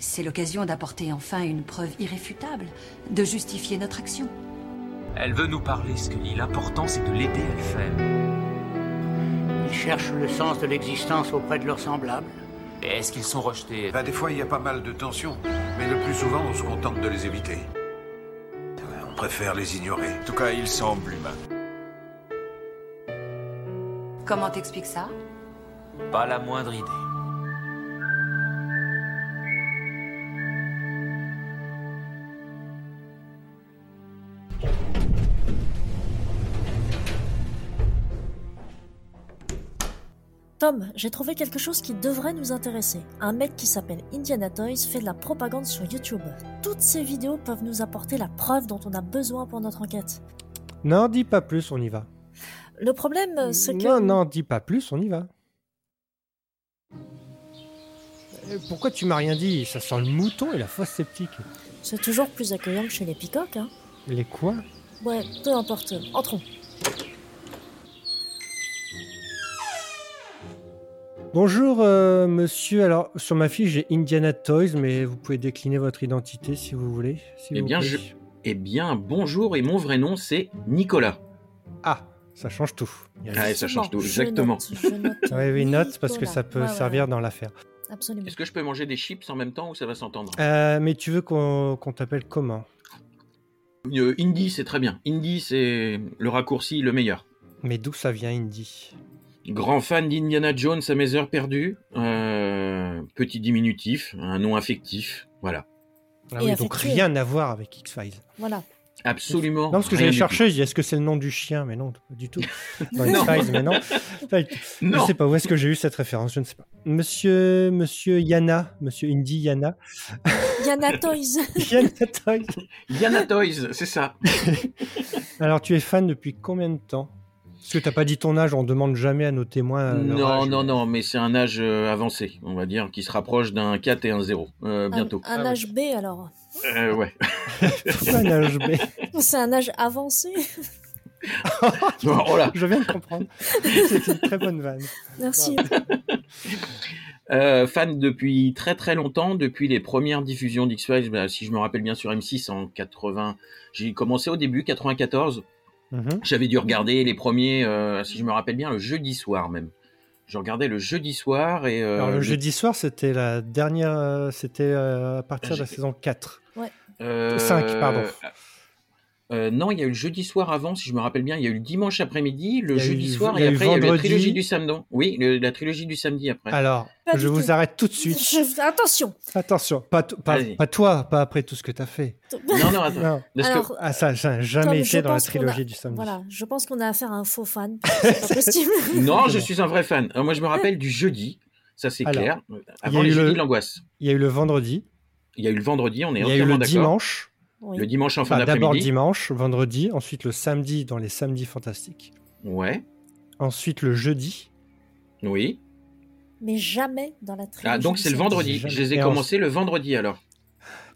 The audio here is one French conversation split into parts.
C'est l'occasion d'apporter enfin une preuve irréfutable, de justifier notre action. Elle veut nous parler, Scully. L'important, c'est de l'aider à le faire. Ils cherchent le sens de l'existence auprès de leurs semblables. Et est-ce qu'ils sont rejetés? Bah, des fois, il y a pas mal de tensions. Mais le plus souvent, on se contente de les éviter. On préfère les ignorer. En tout cas, il semble humain. Comment t'expliques ça? Pas la moindre idée. Tom, j'ai trouvé quelque chose qui devrait nous intéresser. Un mec qui s'appelle Indiana Toys fait de la propagande sur YouTube. Toutes ces vidéos peuvent nous apporter la preuve dont on a besoin pour notre enquête. Non, dis pas plus, on y va. Le problème, c'est que... Non, non, dis pas plus, on y va. Euh, Pourquoi tu m'as rien dit? Ça sent le mouton et la fausse sceptique. C'est toujours plus accueillant que chez les peacocks, hein. Les quoi? Ouais, peu importe. Entrons. Bonjour, euh, monsieur. Alors, sur ma fiche, j'ai Indiana Toys, mais vous pouvez décliner votre identité si vous voulez. Eh vous bien, plaît. je... eh bien, bonjour, et mon vrai nom, c'est Nicolas. Ah, ça change tout. Ah, ça change tout, Je exactement. note, je note. Oui, oui, note, parce que ça peut Ouais, servir ouais. dans l'affaire. Absolument. Est-ce que je peux manger des chips en même temps ou ça va s'entendre? Euh, mais tu veux qu'on qu'on t'appelle comment? Euh, Indy, c'est très bien. Indy, c'est le raccourci le meilleur. Mais d'où ça vient, Indy? Grand fan d'Indiana Jones à mes heures perdues. Euh, petit diminutif, un nom affectif. Voilà. Ah oui, donc rien à voir avec X-Files. Voilà. Absolument. Non, parce que je dis est-ce que c'est le nom du chien? Mais non, pas du tout. Dans Non. X-Files, mais non. Tout. Je Non. sais pas où est-ce que j'ai eu cette référence, je ne sais pas. Monsieur, monsieur Yana, monsieur Indy Yana. Yana Toys. Yana Toy. Yana Toys, c'est ça. Alors, tu es fan depuis combien de temps? Parce que t'as pas dit ton âge, on demande jamais à nos témoins. euh, non, âge. non, non, mais c'est un âge euh, avancé, on va dire, qui se rapproche d'un 4 et un 0, euh, bientôt. Un, un Ah oui. âge B alors. Euh, ouais. Un âge B? C'est un âge avancé. oh là. Je viens de comprendre. C'est une très bonne vanne. Merci. Euh, fan depuis très très longtemps, depuis les premières diffusions d'X-Files, bah, si je me rappelle bien sur M6 en 80. J'ai commencé au début, 94. Mhm. J'avais dû regarder les premiers, euh, si je me rappelle bien, le jeudi soir même. Je regardais le jeudi soir et... euh, Alors, le jeudi soir, c'était la dernière. euh, C'était euh, à partir de la saison 4. euh, cinq, pardon. Euh, non, il y a eu le jeudi soir avant, si je me rappelle bien. Il y a eu le dimanche après-midi, le jeudi eu- soir, il y et a eu après il y a eu la trilogie du samedi. Oui, le- la trilogie du samedi après. Alors, Pas je vous tout. arrête tout de suite. Je- Attention. Attention, pas, toi, pas après tout ce que t'as fait. Non, non, attends. Non. Parce que- Alors, Ah, ça, ça jamais été dans la trilogie a- du samedi. Voilà, je pense qu'on a affaire à un faux fan. C'est pas possible. Non, je suis un vrai fan. Moi, je me rappelle du jeudi, ça c'est clair. Avant a les eu le- jeudis de l'angoisse. Il y a eu le vendredi, Il y a eu le vendredi, on est il y a eu entièrement le d'accord. dimanche, Oui. Le dimanche en fin enfin d'abord d'après-midi. dimanche, vendredi, ensuite le samedi dans les samedis fantastiques, Ouais, ensuite le jeudi, oui. Mais jamais dans la trilogie. Ah, donc c'est le vendredi. Jamais. Je les ai Et commencés le vendredi alors.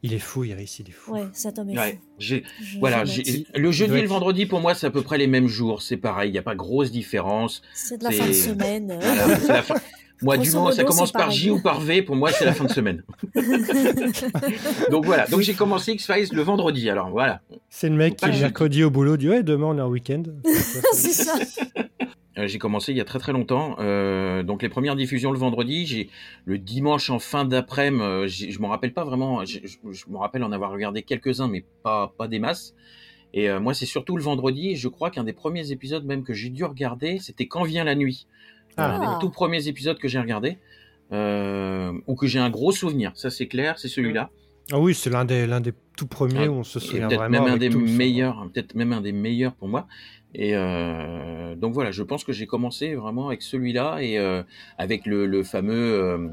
il est fou, Iris, il est fou. Ouais, cet homme est Ouais, fou. j'ai Je- voilà, le jeudi et le vendredi pour moi c'est à peu près les mêmes jours, c'est pareil, il n'y a pas grosse différence. C'est de la c'est- fin de semaine. Voilà, c'est la fin. Moi, du moment où ça commence par. J ou par V, pour moi, c'est la fin de semaine. donc voilà, donc j'ai commencé X-Files le vendredi, alors voilà. C'est le mec qui mercredi au boulot dit ouais demain on est en week-end. c'est ça. Euh, j'ai commencé il y a très très longtemps. Euh, donc les premières diffusions le vendredi, j'ai le dimanche en fin d'après-midi, euh, je m'en rappelle pas vraiment. Je, je me rappelle en avoir regardé quelques-uns, mais pas pas des masses. Et euh, moi, c'est surtout le vendredi. et Je crois qu'un des premiers épisodes même que j'ai dû regarder, c'était Quand vient la nuit. Ah. Un des tout premiers épisodes que j'ai regardé. Euh, ou que j'ai un gros souvenir, ça c'est clair, c'est celui-là. Ah oui, c'est l'un des l'un des tout premiers où on se souvient peut-être vraiment. même un des son. meilleurs, peut-être même un des meilleurs pour moi. Et euh, donc voilà, je pense que j'ai commencé vraiment avec celui-là et euh, avec le, le fameux.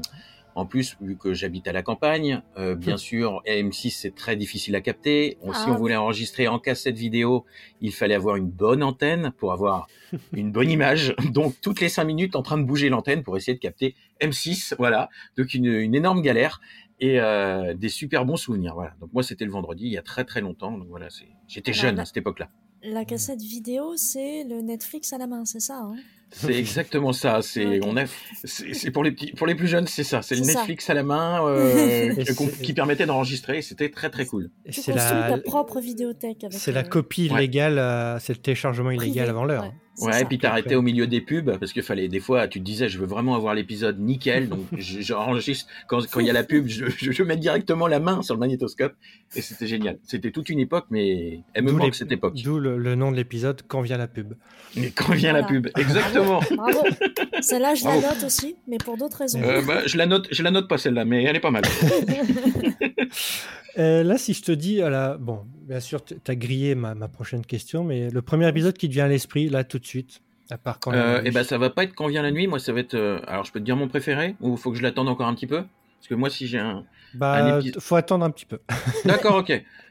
En plus, vu que j'habite à la campagne, euh, bien sûr, M6 c'est très difficile à capter. On- si Ah. on voulait enregistrer en cassette vidéo, il fallait avoir une bonne antenne pour avoir une bonne image. Donc toutes les cinq minutes, en train de bouger l'antenne pour essayer de capter M6. Voilà, donc une, une énorme galère et euh, des super bons souvenirs. Voilà. Donc moi c'était le vendredi il y a très très longtemps. Donc voilà, j'étais jeune à cette époque-là. La cassette vidéo, c'est le Netflix à la main, c'est ça hein? C'est exactement ça. C'est on a, c'est pour les petits, pour les plus jeunes, c'est ça. C'est le ça. Netflix à la main euh, qui permettait d'enregistrer. C'était très très cool. C'est ta la, propre vidéothèque c'est la euh, copie Ouais. illégale, euh, c'est le téléchargement privé. illégal avant l'heure. Ouais, c'est Ouais, ça. et puis t'arrêtais au milieu des pubs parce que fallait des fois, tu te disais, je veux vraiment avoir l'épisode nickel, donc je- j'enregistre quand quand il y a la pub, je, je, je mets directement la main sur le magnétoscope et c'était génial. C'était toute une époque, mais elle me manque cette époque. D'où le, le nom de l'épisode quand vient la pub. Et quand vient la pub, exactement. Bravo. Celle-là, je la note aussi, mais pour d'autres raisons. Euh, bah, je la note, je la note pas celle-là, mais elle est pas mal. Euh, là, si je te dis, voilà, bon, bien sûr, tu as grillé ma, ma prochaine question, mais le premier épisode qui te vient à l'esprit, là, tout de suite, à part quand Euh, et ben ça va pas être quand vient la nuit, moi ça va être. euh, alors je peux te dire mon préféré ou faut que je l'attende encore un petit peu? Parce que moi si j'ai un. bah, un épi- faut attendre un petit peu. D'accord, ok.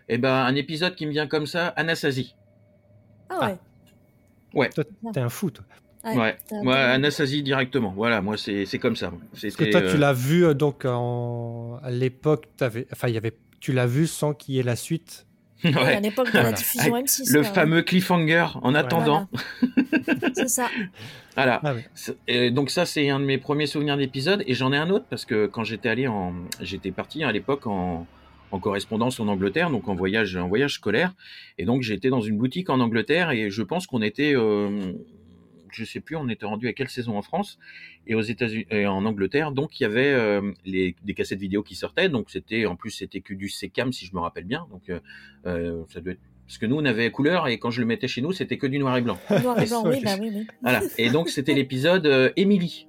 Et ben un épisode qui me vient comme ça, Anasazi. Ah ouais. Toi, t'es un fou, toi. Ouais. t'as- Anasazi directement. Voilà, moi c'est c'est comme ça. Parce que toi, euh, tu l'as vu, euh, donc, en... à l'époque, t'avais- enfin, il y avait... tu l'as vu sans qu'il y ait la suite. Ouais, à l'époque de la Voilà. diffusion M6. Le ouais. fameux cliffhanger en attendant. C'est ça. Voilà. Ah ouais. C'est- et donc ça c'est un de mes premiers souvenirs d'épisode et j'en ai un autre parce que quand j'étais allé en j'étais parti à l'époque en en correspondance en Angleterre donc en voyage en voyage scolaire et donc j'étais dans une boutique en Angleterre et je pense qu'on était euh, je sais plus on était rendu à quelle saison en France et aux États-Unis et en Angleterre donc il y avait euh, les des cassettes vidéo qui sortaient donc c'était en plus c'était que du Secam si je me rappelle bien donc euh, euh, ça doit être parce que nous on avait couleur et quand je le mettais chez nous c'était que du noir et blanc Noir et blanc, oui, bah oui, oui. voilà. Et donc c'était l'épisode Emily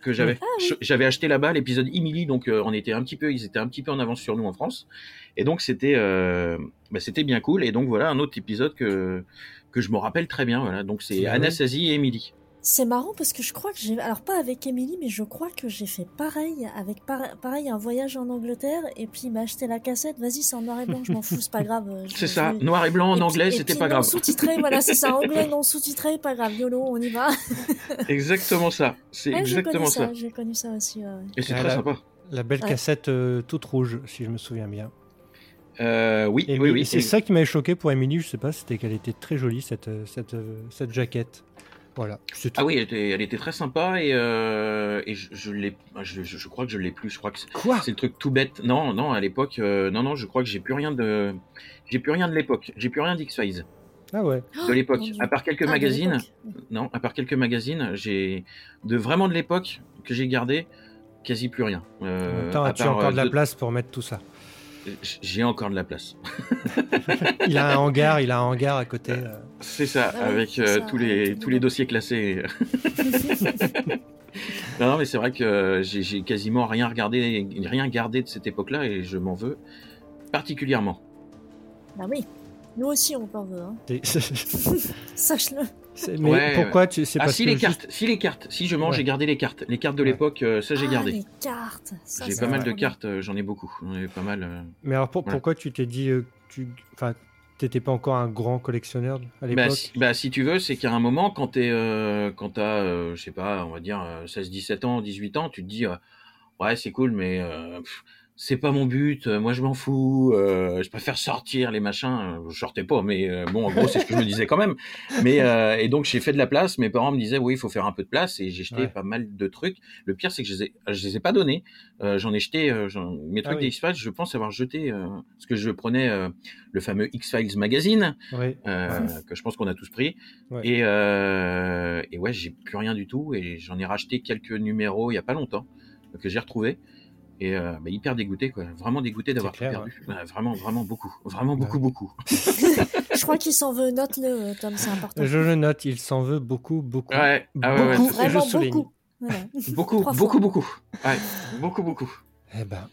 que j'avais. Ah oui. J'avais acheté là-bas l'épisode Emily, donc euh, on était un petit peu, ils étaient un petit peu en avance sur nous en France. Et donc c'était, euh, bah, c'était bien cool. Et donc voilà un autre épisode que que je me rappelle très bien. Voilà. Donc c'est Ah. Anastasie et Emily. C'est marrant parce que je crois que j'ai. Alors, pas avec Emily, mais je crois que j'ai fait pareil. Avec par- pareil, un voyage en Angleterre. Et puis, il m'a acheté la cassette. Vas-y, c'est en noir et blanc, je m'en fous, c'est pas grave. je- C'est ça, noir et blanc en Et anglais, c'était pas non grave. sous-titré, voilà, c'est ça. Anglais non sous-titré, pas grave. YOLO, on y va. Exactement ça. C'est Ouais, j'ai exactement ça. ça. J'ai connu ça aussi. ouais. Et c'est Ah, très sympa. La belle Ouais. cassette euh, toute rouge, si je me souviens bien. Euh, oui, Et oui, oui. c'est ça qui m'avait choqué pour Emily, je sais pas, c'était qu'elle était très jolie, cette, euh, cette, euh, cette jaquette. Voilà, c'est tout. Ah oui, elle était, elle était très sympa et, euh, et je, je l'ai, je, je- je crois que je l'ai plus. Je crois que c'est- Quoi? C'est le truc tout bête. Non, non, à l'époque, euh, non, non, je crois que j'ai plus rien de, j'ai plus rien de l'époque. J'ai plus rien d'X Files Ah ouais. de l'époque. À part quelques Ah, magazines. Non, à part quelques magazines, j'ai de vraiment de l'époque que j'ai gardé, quasi plus rien. Euh, En même temps, à as-tu part, encore euh, de la place pour mettre tout ça J'ai encore de la place. Il a un hangar, il a un hangar à côté. euh. C'est ça, Ah avec euh, ça, tous les tous les dossiers classés. non, non, mais c'est vrai que j'ai j'ai quasiment rien regardé, rien gardé de cette époque-là et je m'en veux particulièrement. Bah oui. Nous aussi, on t'en veut. Hein. Sache-le. C'est- Mais Ouais, pourquoi tu C'est Ah parce si les juste- cartes, si les cartes, si je mange, Ouais. j'ai gardé les cartes, les cartes de Ouais. l'époque, euh, ça j'ai Ah, gardé. les cartes. Ça, J'ai pas mal de cartes, euh, j'en ai beaucoup, j'en ai pas mal. euh. Mais alors pour- Voilà. pourquoi tu t'es dit euh, que tu, enfin, t'étais pas encore un grand collectionneur à l'époque Bah si, bah, si tu veux, c'est qu'à un moment, quand t'es, euh, quand t'as, euh, je sais pas, on va dire euh, 16, 17 ans, 18 ans, tu te dis, euh, ouais, c'est cool, mais euh, pff, c'est pas mon but. euh, Moi, je m'en fous. euh, je préfère sortir les machins. Je sortais pas, mais euh, bon, en gros, c'est ce que je me disais quand même. Mais euh, et donc, j'ai fait de la place. Mes parents me disaient, oui, il faut faire un peu de place, et j'ai jeté Ouais. pas mal de trucs. Le pire, c'est que je les ai, je les ai pas donnés. Euh, j'en ai jeté euh, j'en- mes trucs Ah oui. des X-Files. Je pense avoir jeté euh, parce que je prenais euh, le fameux X-Files magazine Oui. euh, que je pense qu'on a tous pris. Ouais. Et, euh, et ouais, j'ai plus rien du tout. Et j'en ai racheté quelques numéros il y a pas longtemps euh, que j'ai retrouvé. Et euh, bah, hyper dégoûté, quoi. Vraiment dégoûté d'avoir perdu. Ouais, vraiment, vraiment beaucoup. Vraiment Ouais. beaucoup, beaucoup. Je crois qu'il s'en veut. Note-le, euh, Tom, c'est important. Je le note, il s'en veut beaucoup, beaucoup. Ouais, ah ouais, ouais, beaucoup, je Vraiment souligne. beaucoup. Voilà. beaucoup, beaucoup, beaucoup. Beaucoup, beaucoup. Eh ben.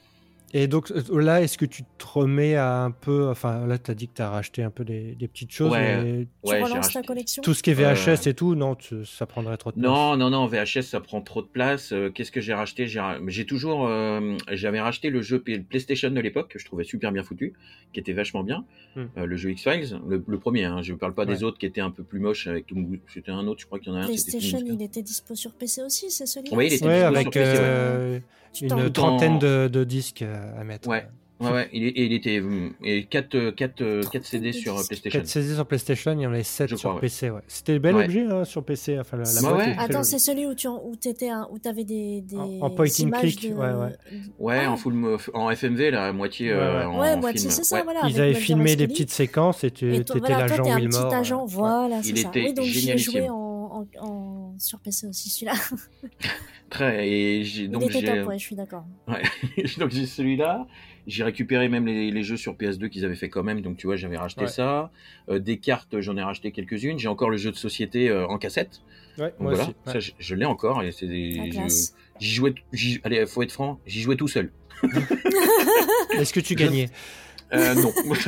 Et donc euh, là, est-ce que tu te remets à un peu, enfin là, tu as dit que tu as racheté un peu des, des petites choses, Ouais. mais Tu Ouais, relances ta collection tout ce qui est VHS Euh, et tout, non, tu- ça prendrait trop de place. Non, non, non, VHS, ça prend trop de place. Euh, Qu'est-ce que j'ai racheté? J'ai toujours, euh, j'avais racheté le jeu PlayStation de l'époque, que je trouvais super bien foutu, qui était vachement bien. Hmm. Euh, le jeu X-Files, le, le premier, hein, je ne parle pas des autres qui étaient un peu plus moches. Avec C'était un autre, je crois qu'il y en a un. PlayStation, Tunguska. il était dispo sur PC aussi, c'est celui-là? Oui, il était Ouais, dispo avec sur PC, euh, une trentaine de, de disques euh, à mettre. Ouais. Ouais, ouais, il, il était et 4, 4, 4 CD sur euh, PlayStation. 4 CD sur PlayStation, il y en avait 7 Je sur crois, ouais. PC. Ouais. C'était bel Ouais. objet hein, sur PC. Enfin, la, la Ouais, boîte Attends, c'est celui où tu en- où t'étais un- où t'avais des, des En- en point and images click, de- ouais, ouais. Ouais, Ah. en full en FMV là, à moitié Ouais, euh, ouais. en Ouais, moitié, c'est ça, Ouais. voilà. Ils avaient filmé des petites séquences et tu Et étais l'agent Wilmore. petit agent, ouais. voilà, Il était génialissime. En, en, sur PC aussi, celui-là. Très et j'ai Il donc était j'ai top, ouais, je suis d'accord. donc j'ai celui-là. J'ai récupéré même les, les jeux sur PS2 qu'ils avaient fait quand même, donc tu vois, j'avais racheté Ouais. ça. Euh, des cartes, j'en ai racheté quelques-unes. J'ai encore le jeu de société euh, en cassette. Ouais, Donc moi voilà, aussi. ouais. ça je, je l'ai encore et c'est des. La je- classe. J'y jouais, j'y- allez, faut être franc, j'y jouais tout seul. Est-ce que tu Je- gagnais? Euh, non.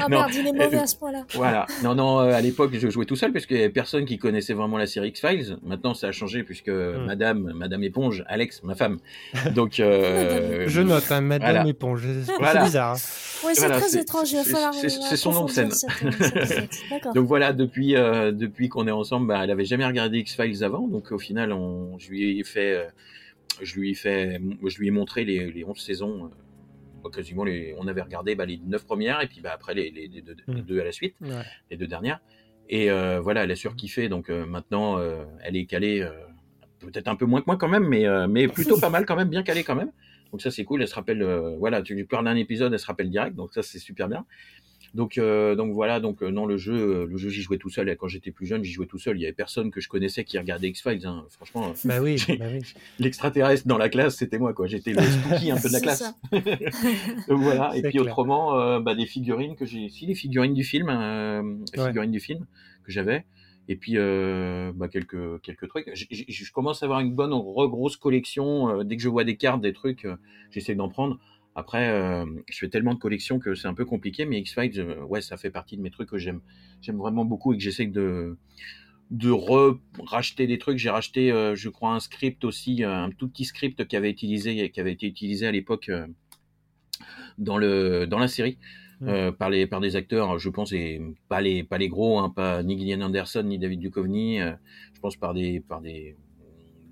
Ah Non. merde, il est mauvais à ce point-là. Voilà. Non, non, euh, à l'époque, je jouais tout seul parce qu'il y avait personne qui connaissait vraiment la série X-Files. Maintenant, ça a changé puisque Hmm. Madame, Madame Éponge, Alex, ma femme. Donc, euh, Je note, hein, Madame voilà. Éponge. C'est Voilà. bizarre. hein. Ouais, c'est Voilà, très étrange, il va c'est- falloir. c'est- euh, c'est son nom de scène. Donc voilà, depuis euh, depuis qu'on est ensemble, bah, elle avait jamais regardé X Files avant, donc au final, on, je lui ai fait, euh, je lui ai fait, je lui ai montré les, les 11 saisons. Bah, quasiment, les, on avait regardé bah, les 9 premières et puis bah, après les, les, les deux, les deux à la suite, Ouais. les deux dernières. Et euh, voilà, elle a surkiffé, donc euh, maintenant, euh, elle est calée, peut-être un peu moins que moi quand même, mais mais plutôt pas mal quand même, bien calée quand même. Donc ça c'est cool, elle se rappelle, voilà, tu lui parles d'un épisode, elle se rappelle direct, donc ça c'est super bien. Donc, euh, donc voilà, donc euh, non le jeu, euh, le jeu j'y jouais tout seul. Et quand j'étais plus jeune, j'y jouais tout seul. Il y avait personne que je connaissais qui regardait X Files. Hein. Franchement, euh, Bah oui, bah oui. l'extraterrestre dans la classe, c'était moi quoi. J'étais le spooky un peu de la classe. donc voilà. Et puis clair. autrement, euh, bah, des figurines que j'ai, si les figurines du film, euh, les Ouais. figurines du film que j'avais. Et puis euh, bah, quelques quelques trucs. J- j- Je commence à avoir une bonne re- grosse collection. Euh, dès que je vois des cartes, des trucs, euh, j'essaie d'en prendre. Après, euh, je fais tellement de collections que c'est un peu compliqué, mais X-Files, euh, ouais, ça fait partie de mes trucs que j'aime, j'aime vraiment beaucoup et que j'essaie de de re racheter des trucs. J'ai racheté, euh, je crois, un script aussi, un tout petit script qui avait utilisé, qui avait été utilisé à l'époque euh, dans le dans la série. Mm. euh, par les par des acteurs, je pense, et pas les pas les gros, hein, pas ni Gillian Anderson ni David Duchovny, je pense par des par des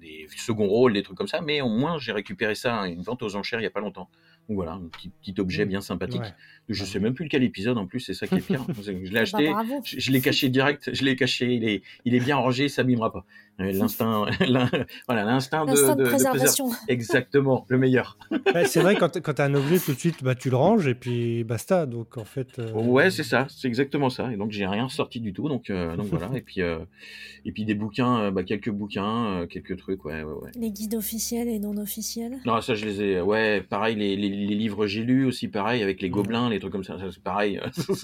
des seconds rôles, des trucs comme ça, mais au moins j'ai récupéré ça à une vente aux enchères il y a pas longtemps. Donc voilà, un petit, petit objet bien sympathique. Ouais. Je sais même plus lequel épisode en plus, c'est ça qui est pire. je l'ai Bah, acheté, je l'ai caché direct, je l'ai caché, il est, il est bien rangé, ça m'imera pas. Euh, L'instinct, l'in- voilà, l'instinct de, préservation. Exactement, le meilleur. Ouais, c'est vrai, quand, quand tu as un objet, tout de suite, bah, tu le ranges et puis basta. Donc en fait. euh, Ouais, c'est ça, c'est exactement ça. Et donc j'ai rien sorti du tout, donc euh, donc voilà. Et puis euh, et puis des bouquins, bah, quelques bouquins, euh, quelques trucs, ouais, ouais, ouais. Les guides officiels et non officiels? Non, ça je les ai, ouais, pareil, les, les, les livres j'ai lus aussi, pareil, avec les gobelins, les trucs comme ça, ça, c'est pareil.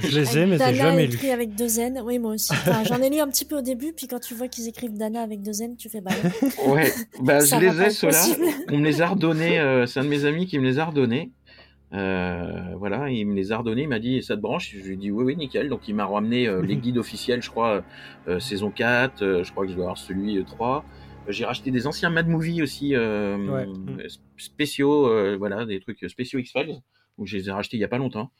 Je les ai, mais j'ai jamais lu. écrit avec deux N. Oui, moi aussi. Enfin, J'en ai lu un petit peu au début, puis quand tu vois qu'ils écrivent Dana avec deux N, tu fais bah ouais. ouais, bah je les ai ceux-là. On me les a redonnés, euh, c'est un de mes amis qui me les a redonnés. Euh, voilà, il me les a redonnés, il m'a dit ça te branche? Je lui ai dit oui, oui, nickel. Donc il m'a ramené euh, les guides officiels, je crois, euh, saison 4, euh, je crois que je dois avoir celui euh, 3. Euh, J'ai racheté des anciens Mad Movie aussi, euh, Ouais. euh, spéciaux, euh, voilà, des trucs spéciaux X-Files. Donc je les ai rachetés il y a pas longtemps.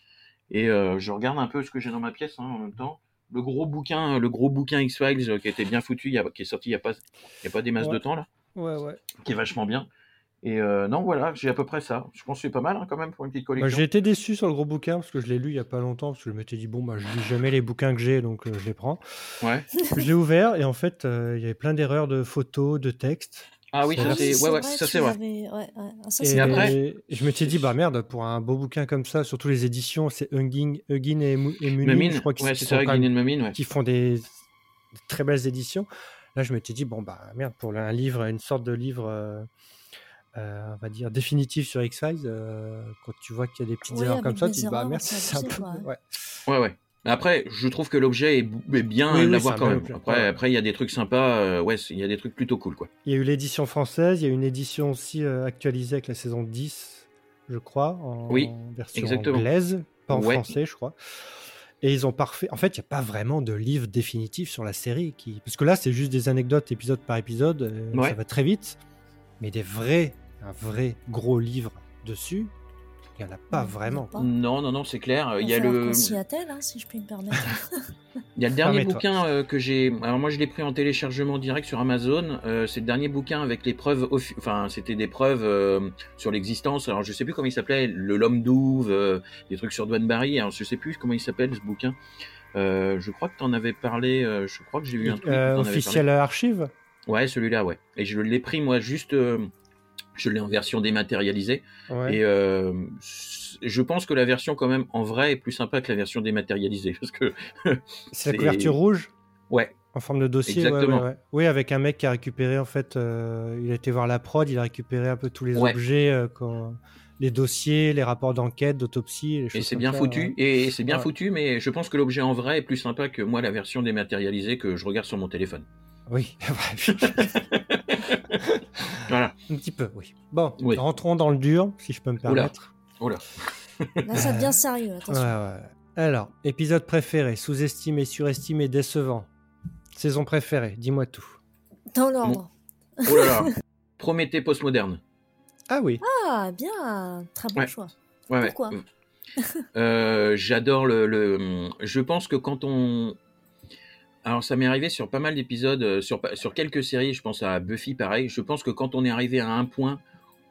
Et euh, je regarde un peu ce que j'ai dans ma pièce hein, en même temps. Le gros bouquin, le gros bouquin X-Files euh, qui était bien foutu, y a- qui est sorti il y a pas, il y a pas des masses Ouais. de temps là Ouais, ouais. qui est vachement bien. Et euh, non, voilà, j'ai à peu près ça. Je pense que c'est pas mal hein, quand même pour une petite Bah, collection. j'ai été déçu sur le gros bouquin parce que je l'ai lu il y a pas longtemps parce que je m'étais dit bon bah je lis jamais les bouquins que j'ai donc euh, je les prends. ouais. je l'ai ouvert et en fait euh, il y avait plein d'erreurs de photos, de textes. Ah oui, ça vrai. c'est ouais, ouais, ça c'est vrai. l'avais- ouais, ouais. Ah, ça, Et, après- je me suis dit bah merde pour un beau bouquin comme ça, surtout les éditions, c'est Huggin, Huggin et, Mu- et Munin, Mamine, je crois qu'ils ouais, qui font des, des très belles éditions. Là, je m'étais dit, bon, bah merde, pour un livre, une sorte de livre, euh, euh, on va dire, définitif sur X-Files, euh, quand tu vois qu'il y a des petites erreurs comme ça, tu te dis, bah merde, c'est un peu. ouais. Ouais, Après, je trouve que l'objet est, bien Oui, oui, l'avoir un quand même. objet. Après, après, il y a des trucs sympas. euh, ouais, il y a des trucs plutôt cool, quoi. Il y a eu l'édition française, il y a eu une édition aussi euh, actualisée avec la saison 10, je crois, en Oui, version exactement. anglaise, pas en Ouais. français, je crois. Et ils ont parfait. En fait, il n'y a pas vraiment de livre définitif sur la série. Qui... Parce que là, c'est juste des anecdotes épisode par épisode. euh, Ouais. Ça va très vite. Mais des vrais, un vrai gros livre dessus, Il n'y en a pas Non, vraiment. pas. Non, non, non, c'est clair. Il y a le, s'y attelle, hein, si je puis me permettre. il y a le dernier bouquin euh, que j'ai. Alors moi, je l'ai pris en téléchargement direct sur Amazon. Euh, c'est le dernier bouquin avec les preuves. Enfin, c'était des preuves euh, sur l'existence. Alors, je sais plus comment il s'appelait. Le l'homme douve, euh, des trucs sur Dwayne Barry. Alors, je sais plus comment il s'appelle ce bouquin. Euh, je crois que tu en avais parlé. euh, je crois que j'ai vu un truc. Euh, officiel archive. Ouais, celui-là, ouais. Et je l'ai pris moi juste. Je l'ai en version dématérialisée. Ouais. Et euh, je pense que la version quand même en vrai est plus sympa que la version dématérialisée parce que C'est la couverture rouge? Ouais en forme de dossier. Exactement. ouais, ouais. Oui, avec un mec qui a récupéré, en fait, euh, il a été voir la prod, il a récupéré un peu tous les objets, euh, quand- les dossiers, les rapports d'enquête, d'autopsie. et c'est bien ça, foutu et c'est bien foutu mais je pense que l'objet en vrai est plus sympa que moi la version dématérialisée que je regarde sur mon téléphone. Oui, Voilà. un petit peu, oui. Bon, Oui. rentrons dans le dur, si je peux me Oula. permettre. Oh là. Là, ça devient sérieux, attention. ouais. Alors, épisode préféré, sous-estimé, surestimé, décevant. Saison préférée, dis-moi tout. Dans l'ordre. Oh là là. Prométhée postmoderne. Ah oui, Ah, bien. Très bon Ouais. choix. Ouais, ouais. Pourquoi Euh, J'adore le, le. Je pense que quand on. Alors, ça m'est arrivé sur pas mal d'épisodes, euh, sur, sur quelques séries, je pense à Buffy pareil. Je pense que quand on est arrivé à un point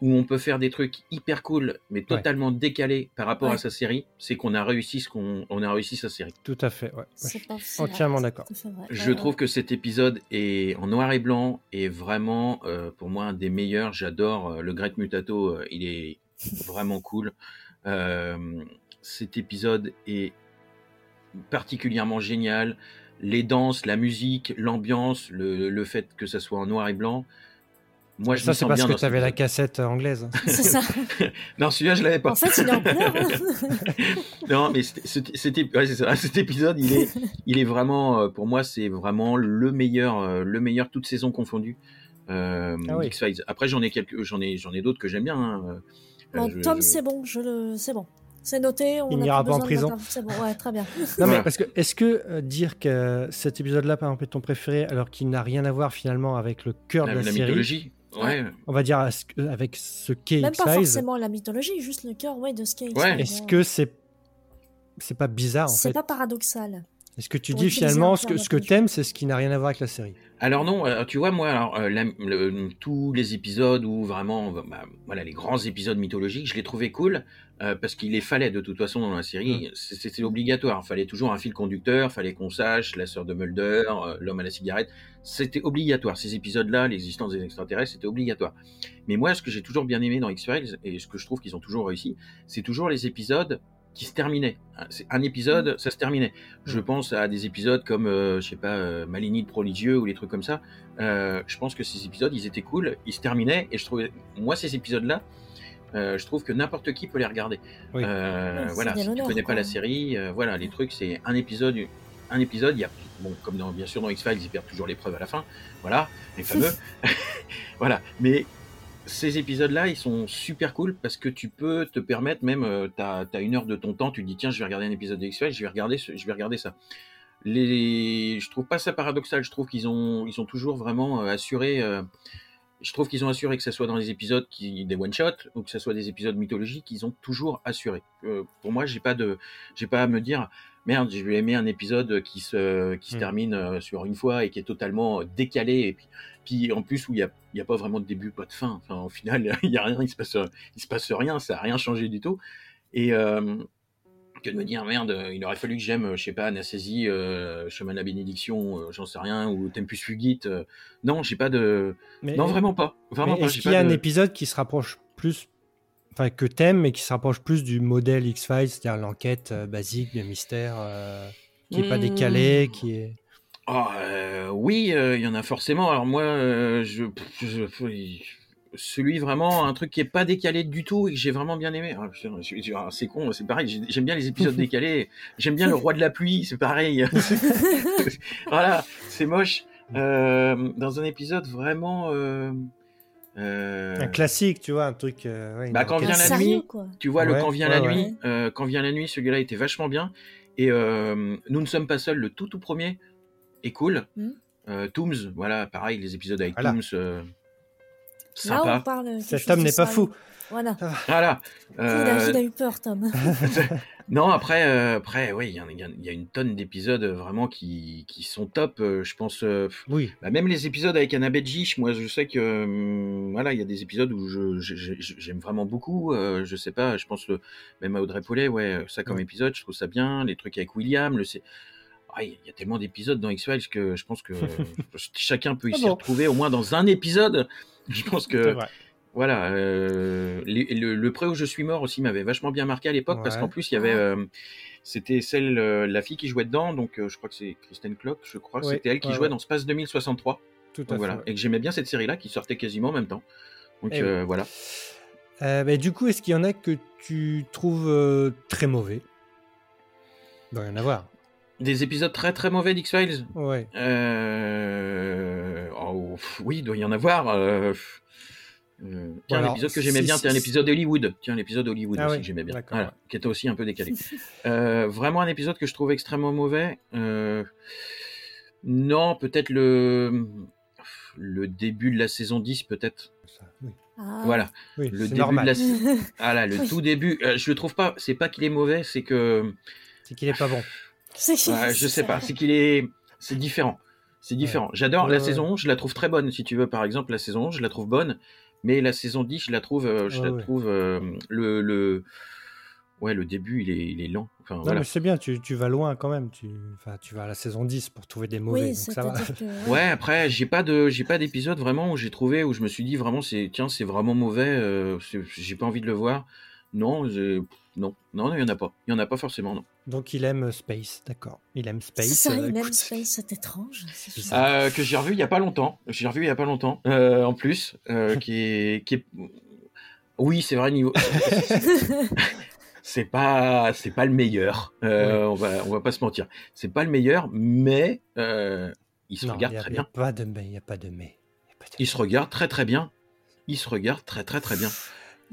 où on peut faire des trucs hyper cool, mais totalement décalés par rapport Ouais. à sa série, c'est qu'on a réussi ce qu'on on a réussi sa série. tout à fait. Ouais. Pas entièrement d'accord. Je Ouais, trouve ouais. que cet épisode est en noir et blanc et vraiment euh, pour moi un des meilleurs. J'adore euh, le Great Mutato, euh, il est vraiment cool. Euh, cet épisode est particulièrement génial. Les danses, la musique, l'ambiance, le, le fait que ça soit en noir et blanc. Moi, je Ça, c'est parce bien que tu avais la cassette anglaise. C'est ça. Non, celui-là, je l'avais pas. En fait, il est en couleur. Non, mais c'était- c'était- c'était- ouais, c'est ça. cet épisode, il est, il est vraiment, euh, pour moi, c'est vraiment le meilleur, euh, le meilleur toute saison confondue. Euh, Ah oui. X-Files. Après, j'en ai quelques, j'en ai, j'en ai d'autres que j'aime bien. hein. Euh, Bon, je- Tom, je- c'est bon. Je le... C'est bon. C'est noté. On Il a n'ira pas en prison. C'est bon. Ouais, très bien. Non, mais parce que est-ce que euh, dire que cet épisode-là, par exemple, est ton préféré, alors qu'il n'a rien à voir finalement avec le cœur la, de la, la série, mythologie. Ouais. on va dire avec ce qu'est Même pas forcément la mythologie, juste le cœur ouais, de ce qu'est Ouais. Est-ce que c'est c'est pas bizarre en C'est fait pas paradoxal. Est-ce que tu dis finalement ce que ce que t'aimes, c'est ce qui n'a rien à voir avec la série Alors non, euh, tu vois moi, alors euh, la- le- tous les épisodes où vraiment, bah, voilà, les grands épisodes mythologiques, je les trouvais cool euh, parce qu'il les fallait de toute façon dans la série. C'est- C'était obligatoire. Il fallait toujours un fil conducteur. Fallait qu'on sache la sœur de Mulder, euh, l'homme à la cigarette. C'était obligatoire. Ces épisodes-là, l'existence des extraterrestres, c'était obligatoire. Mais moi, ce que j'ai toujours bien aimé dans X-Files et ce que je trouve qu'ils ont toujours réussi, c'est toujours les épisodes qui se terminaient. C'est- Un épisode, ça se terminait. Je pense à des épisodes comme, euh, je sais pas, euh, Maligny de prodigieux ou les trucs comme ça. Euh, je pense que ces épisodes, ils étaient cool, ils se terminaient, et je trouvais, moi, ces épisodes-là, euh, je trouve que n'importe qui peut les regarder. Oui. Euh, Ouais, voilà, si tu l'honneur, connais pas la série, euh, voilà, les trucs, c'est un épisode, un épisode, il y a, bon, comme dans, bien sûr dans X-Files, ils perdent toujours l'épreuve à la fin, voilà, les fameux, voilà, mais ces épisodes-là, ils sont super cool parce que tu peux te permettre, même, t'as as une heure de ton temps, tu te dis, tiens, je vais regarder un épisode de X-Files, je vais regarder, ce- je vais regarder ça. Les, je trouve pas ça paradoxal, je trouve qu'ils ont, ils ont toujours vraiment assuré, euh, je trouve qu'ils ont assuré que ce soit dans les épisodes qui, des one shot ou que ce soit des épisodes mythologiques, ils ont toujours assuré. Euh, pour moi, j'ai pas de, j'ai pas à me dire merde, je vais aimer un épisode qui se, qui se Mm. termine euh, sur une fois et qui est totalement euh, décalé et puis, puis en plus où il y a, il y a pas vraiment de début, pas de fin. Enfin, au final, il y a rien, il se passe, il se passe rien, ça a rien changé du tout. Et euh, que de me dire merde, il aurait fallu que j'aime, je sais pas, Anastasie, euh, Chemin de la bénédiction, euh, j'en sais rien, ou Tempus Fugit. euh, non, j'ai pas de, Mais, non vraiment pas, vraiment est-ce qu'il y a un de- épisode qui se rapproche plus, enfin que t'aimes, mais qui se rapproche plus du modèle X-Files, c'est-à-dire l'enquête euh, basique, le mystère, euh, qui est pas décalé, qui est. Ah, euh, oui, il y en a forcément. Alors moi, je- celui vraiment un truc qui est pas décalé du tout et que j'ai vraiment bien aimé. Ah, ah, c'est con, c'est pareil. j'ai- J'aime bien les épisodes décalés. J'aime bien le roi de la pluie, c'est pareil. voilà, c'est moche. Euh, dans un épisode vraiment. euh, euh, Un classique, tu vois, un truc. euh, ouais, Bah, quand vient la nuit, quoi. Tu vois, Ouais, le Quand vient ouais, la ouais. nuit, euh, Quand vient la nuit, celui-là était vachement bien. Et euh, Nous ne sommes pas seuls, le tout tout premier est cool. Mm. Euh, Tooms, voilà, pareil, les épisodes avec Voilà. Tooms. Là, on sympa. parle. Cet homme n'est pas fou. Voilà. Voilà. Il, a, Euh, il a eu peur, Tom. non, après, euh, après, oui, il y, a- y une tonne d'épisodes euh, vraiment qui, qui sont top. euh, je pense, euh, Oui. bah, même les épisodes avec Anna Bedjish, moi, je sais que, voilà, il y a des épisodes où je, je- je- j'aime vraiment beaucoup. euh, je sais pas, je pense le, même à Audrey Paulet, ouais, ça comme Ouais. épisode, je trouve ça bien. Les trucs avec William, le, il y a tellement d'épisodes dans X-Files que je pense que chacun peut Ah s'y bon retrouver au moins dans un épisode. Je pense que voilà, euh, le, le pré où je suis mort aussi m'avait vachement bien marqué à l'époque parce qu'en plus il y avait, euh, c'était celle, euh, la fille qui jouait dedans, donc je crois que c'est Kristen Klock, je crois, Ouais, c'était elle qui ouais, jouait dans Space 2063, Tout à donc fait. voilà, et que j'aimais bien cette série-là qui sortait quasiment en même temps. Donc Eh voilà. Bah, du coup, est-ce qu'il y en a que tu trouves très mauvais? Il doit y en avoir. Des épisodes très très mauvais d'X-Files. Ouais. Euh... oh, pff, oui, il doit y en avoir. euh. Euh, tiens, l'épisode que j'aimais bien, c'est un épisode Hollywood. Tiens, l'épisode Hollywood Ah aussi oui, que j'aimais bien. Voilà, ouais. qui était aussi un peu décalé. Euh, vraiment un épisode que je trouve extrêmement mauvais. euh, Non, peut-être le le début de la saison 10, peut-être. Oui. Ah. Voilà, Oui, le début normal. de la ah là, le tout début. euh, je le trouve pas. C'est pas qu'il est mauvais, c'est que C'est qu'il est pas bon. C'est Ouais, je sais pas, c'est qu'il est, c'est différent. C'est différent. J'adore Ouais, la ouais. saison 11, je la trouve très bonne. Si tu veux, par exemple, la saison 11, je la trouve bonne, mais la saison 10, je la trouve, euh, je Ouais, la ouais. trouve euh, le, le, ouais, le début, il est, il est lent. Enfin, Non, voilà. mais c'est bien, tu, tu vas loin quand même. Tu, enfin, tu vas à la saison 10 pour trouver des mauvais. Oui, donc ça va. que. Ouais, après, j'ai pas de, j'ai pas d'épisode vraiment où j'ai trouvé où je me suis dit vraiment, c'est, tiens, c'est vraiment mauvais. euh, j'ai pas envie de le voir. Non, non, non, il y en a pas. Il y en a pas forcément, non. Donc il aime Space, d'accord. Il aime Space. Ça, euh, il aime écoute, Space, c'est étrange. Euh, que j'ai revu il y a pas longtemps. J'ai revu il y a pas longtemps, euh, en plus, euh, qui est, qui est, oui, c'est vrai niveau. c'est pas, c'est pas le meilleur. Euh, On va, on va pas se mentir. C'est pas le meilleur, mais euh, il se Non, regarde il y a- très il y a bien. pas de mais, il n'y a pas de mais. Il se regarde très très bien. Il se regarde très très très bien.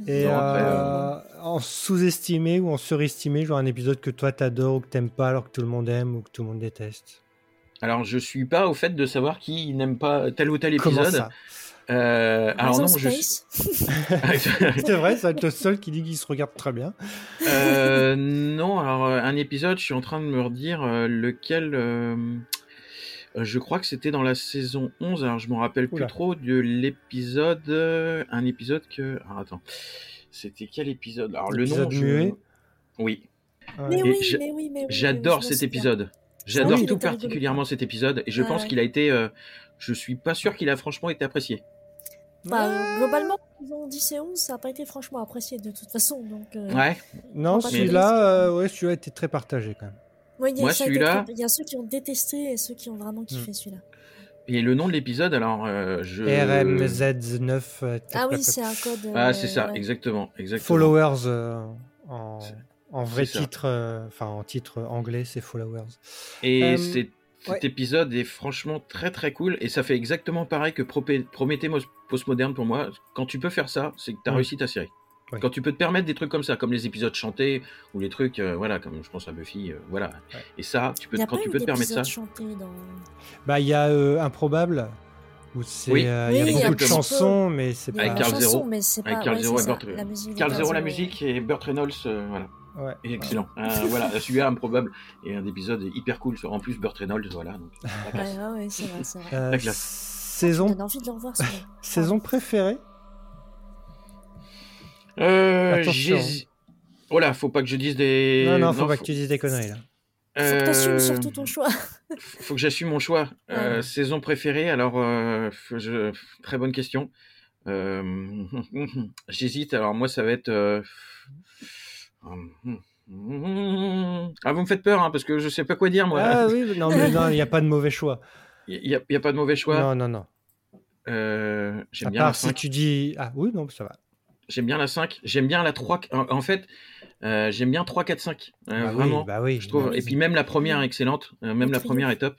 Et Non, après, euh, en sous-estimé ou en surestimé, genre un épisode que toi t'adores ou que t'aimes pas alors que tout le monde aime ou que tout le monde déteste. Alors, je suis pas au fait de savoir qui n'aime pas tel ou tel Comment épisode. ça? Euh, alors non, je. C'est vrai, ça va être le seul qui dit qu'il se regarde très bien. Euh, non, alors euh, un épisode, je suis en train de me redire euh, lequel. Euh, je crois que c'était dans la saison 11, alors je me rappelle plus trop de l'épisode. euh, un épisode que. Alors attends. C'était quel épisode? Alors le nom. Je- Oui, Ouais. Mais Et oui, j'a- mais oui, mais oui. j'adore cet épisode. C'est J'adore tout particulièrement cet épisode, et je pense ouais. qu'il a été. euh, je suis pas sûr qu'il a franchement été apprécié. Bah, euh, globalement, ils ont 10 et 11, ça n'a pas été franchement apprécié de toute façon. Donc, euh, Ouais. Non, celui-là, euh, ouais, celui-là était très partagé quand même. Ouais, il y a- Moi, celui-là- Il y a ceux qui ont détesté et ceux qui ont vraiment Hmm. kiffé celui-là. Et le nom de l'épisode, alors euh, je. RMZ9. euh, Ah oui, c'est un code. euh, Ah, c'est ça, ouais. exactement, exactement. Followers euh, en, en vrai titre, euh, enfin en titre anglais, c'est Followers. Et Euh, c'est- cet ouais. épisode est franchement très très cool et ça fait exactement pareil que Prométhée Postmoderne pour moi. Quand tu peux faire ça, c'est que tu as Oui. réussi ta série. Quand tu peux te permettre des trucs comme ça, comme les épisodes chantés ou les trucs, euh, voilà, comme je pense à Buffy, euh, voilà. Ouais. Et ça, tu peux, quand tu eu peux te permettre ça. dans. Bah, il y a euh, Improbable où c'est, Oui. euh, il y a Oui, il y a beaucoup de chansons, mais c'est Avec pas. la Carl Zero. Avec. Carl Zero et Burt- La musique. de Carl Zero la musique et Burt Reynolds, euh, voilà, Ouais. et excellent. Euh, voilà, celui-là improbable et un épisode hyper cool. En plus Burt Reynolds, voilà. Donc, la Ouais, classe. ouais, vrai, c'est vrai. Euh, La classe. Ça saison, donne envie de le revoir. saison préférée? Euh, Oh là, faut pas que je dise des. Non, non, faut pas que tu dises des conneries là. Faut que t'assumes Euh, surtout ton choix. faut que j'assume mon choix. Euh. Saison préférée, alors euh, je... très bonne question. Euh, J'hésite. Alors moi, ça va être. euh, Ah, vous me faites peur, hein, parce que je sais pas quoi dire moi. Ah oui, non, mais non, il n'y a pas de mauvais choix. Il y, a, pas de mauvais choix. Non, non, non. Euh, J'aime À bien part si 5. tu dis. Ah oui, non, ça va. J'aime bien la 5. J'aime bien la 3. En, fait, euh, j'aime bien 3, 4, 5. Euh, bah vraiment. oui, bah oui. Je trouve, Bah et puis même la première est excellente, euh, même la première est top.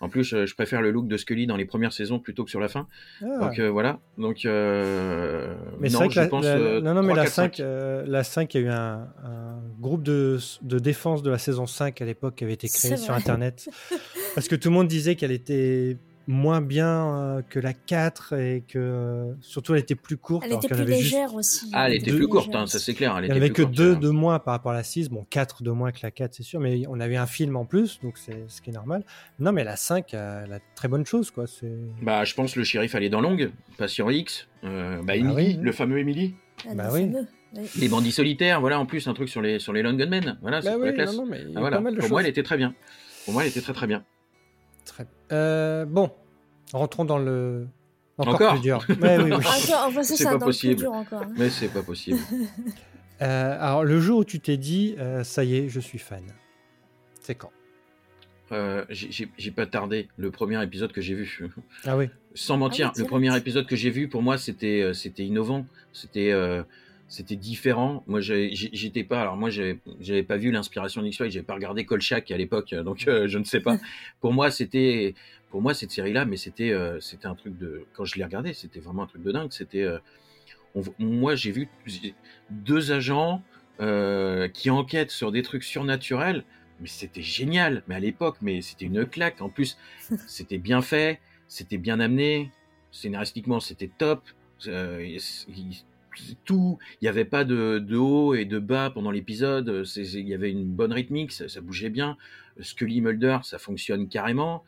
En plus, je, je préfère le look de Scully dans les premières saisons plutôt que sur la fin. Ah. Donc euh, voilà. Donc euh, Mais non, je la, pense. la- euh, non, non, mais 3, la 4, 5, euh, la 5, il y a eu un, un groupe de, de défense de la saison 5 à l'époque qui avait été créé sur. Internet. Parce que tout le monde disait qu'elle était moins bien euh, que la 4 et que euh, surtout elle était plus courte. Elle était plus juste- légère aussi. Ah, elle était Deux- plus courte, hein, ça c'est clair. Elle Il n'y avait que plus courte, deux hein. de moins par rapport à la 6, bon 4 de moins que la 4 c'est sûr, mais on avait un film en plus, donc c'est ce qui est normal. Non mais la 5, euh, elle a de très bonne chose quoi. C'est... Bah, je pense le shérif allait dans Longue, Patient X, euh, bah, Bah Emily, oui. le fameux Emily. Ah, Bah le oui. fameux. Oui. Les bandits solitaires, voilà, en plus, un truc sur les, sur les Lone Gunmen. Voilà, c'est Bah pour la classe. non, non, mais Ah, voilà. Pour moi, elle était très bien. Pour moi, elle était très très bien. Très- Euh, bon, rentrons dans le encore, Encore plus dur. Ouais, oui, oui. Enfin, c'est pas dans le plus possible. dur encore. hein. Mais c'est pas possible. Euh, alors le jour où tu t'es dit euh, ça y est, je suis fan. C'est quand? Euh, j'ai- pas tardé le premier épisode que j'ai vu. Ah oui. Sans mentir, Ah oui, le premier épisode que j'ai vu, pour moi, c'était c'était innovant, c'était euh, c'était différent. Moi, j'étais pas. Alors moi, j'avais pas vu l'inspiration d'X-Files, j'avais pas regardé Kolchak à l'époque, donc euh, je ne sais pas. Pour moi, c'était pour moi cette série-là, mais c'était euh, c'était un truc de. Quand je l'ai regardé, c'était vraiment un truc de dingue. C'était euh, moi, j'ai vu deux agents euh, qui enquêtent sur des trucs surnaturels. Mais c'était génial. Mais à l'époque, mais c'était une claque. En plus, c'était bien fait, c'était bien amené. Scénaristiquement, c'était top. Euh, il- tout, il n'y avait pas de, de haut et de bas pendant l'épisode. Il y avait une bonne rythmique, ça, ça bougeait bien. Scully Mulder, ça fonctionne carrément.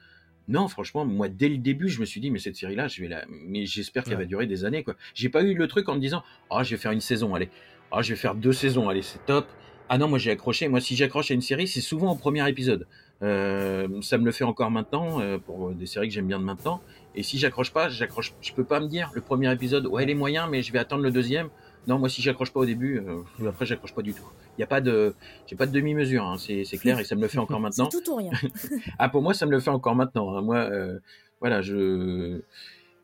Non, franchement, moi, dès le début, je me suis dit, mais cette série-là, je vais la, mais j'espère qu'elle Ouais. va durer des années, quoi. J'ai pas eu le truc en me disant, ah, je vais faire une saison, allez. Ah, je vais faire deux saisons, allez, c'est top. Ah non, moi, j'ai accroché. Moi, si j'accroche à une série, c'est souvent au premier épisode. Euh, ça me le fait encore maintenant, euh, pour des séries que j'aime bien de maintenant. Et si j'accroche pas, j'accroche. Je peux pas me dire, le premier épisode, ouais, il est moyen, mais je vais attendre le deuxième. Non, moi, si j'accroche pas au début, euh, après, j'accroche pas du tout. Il y a pas de, j'ai pas de demi-mesure, hein, c'est clair, et ça me le fait encore maintenant. C'est tout ou rien. Ah, pour moi, ça me le fait encore maintenant. hein. Moi, euh, voilà, je,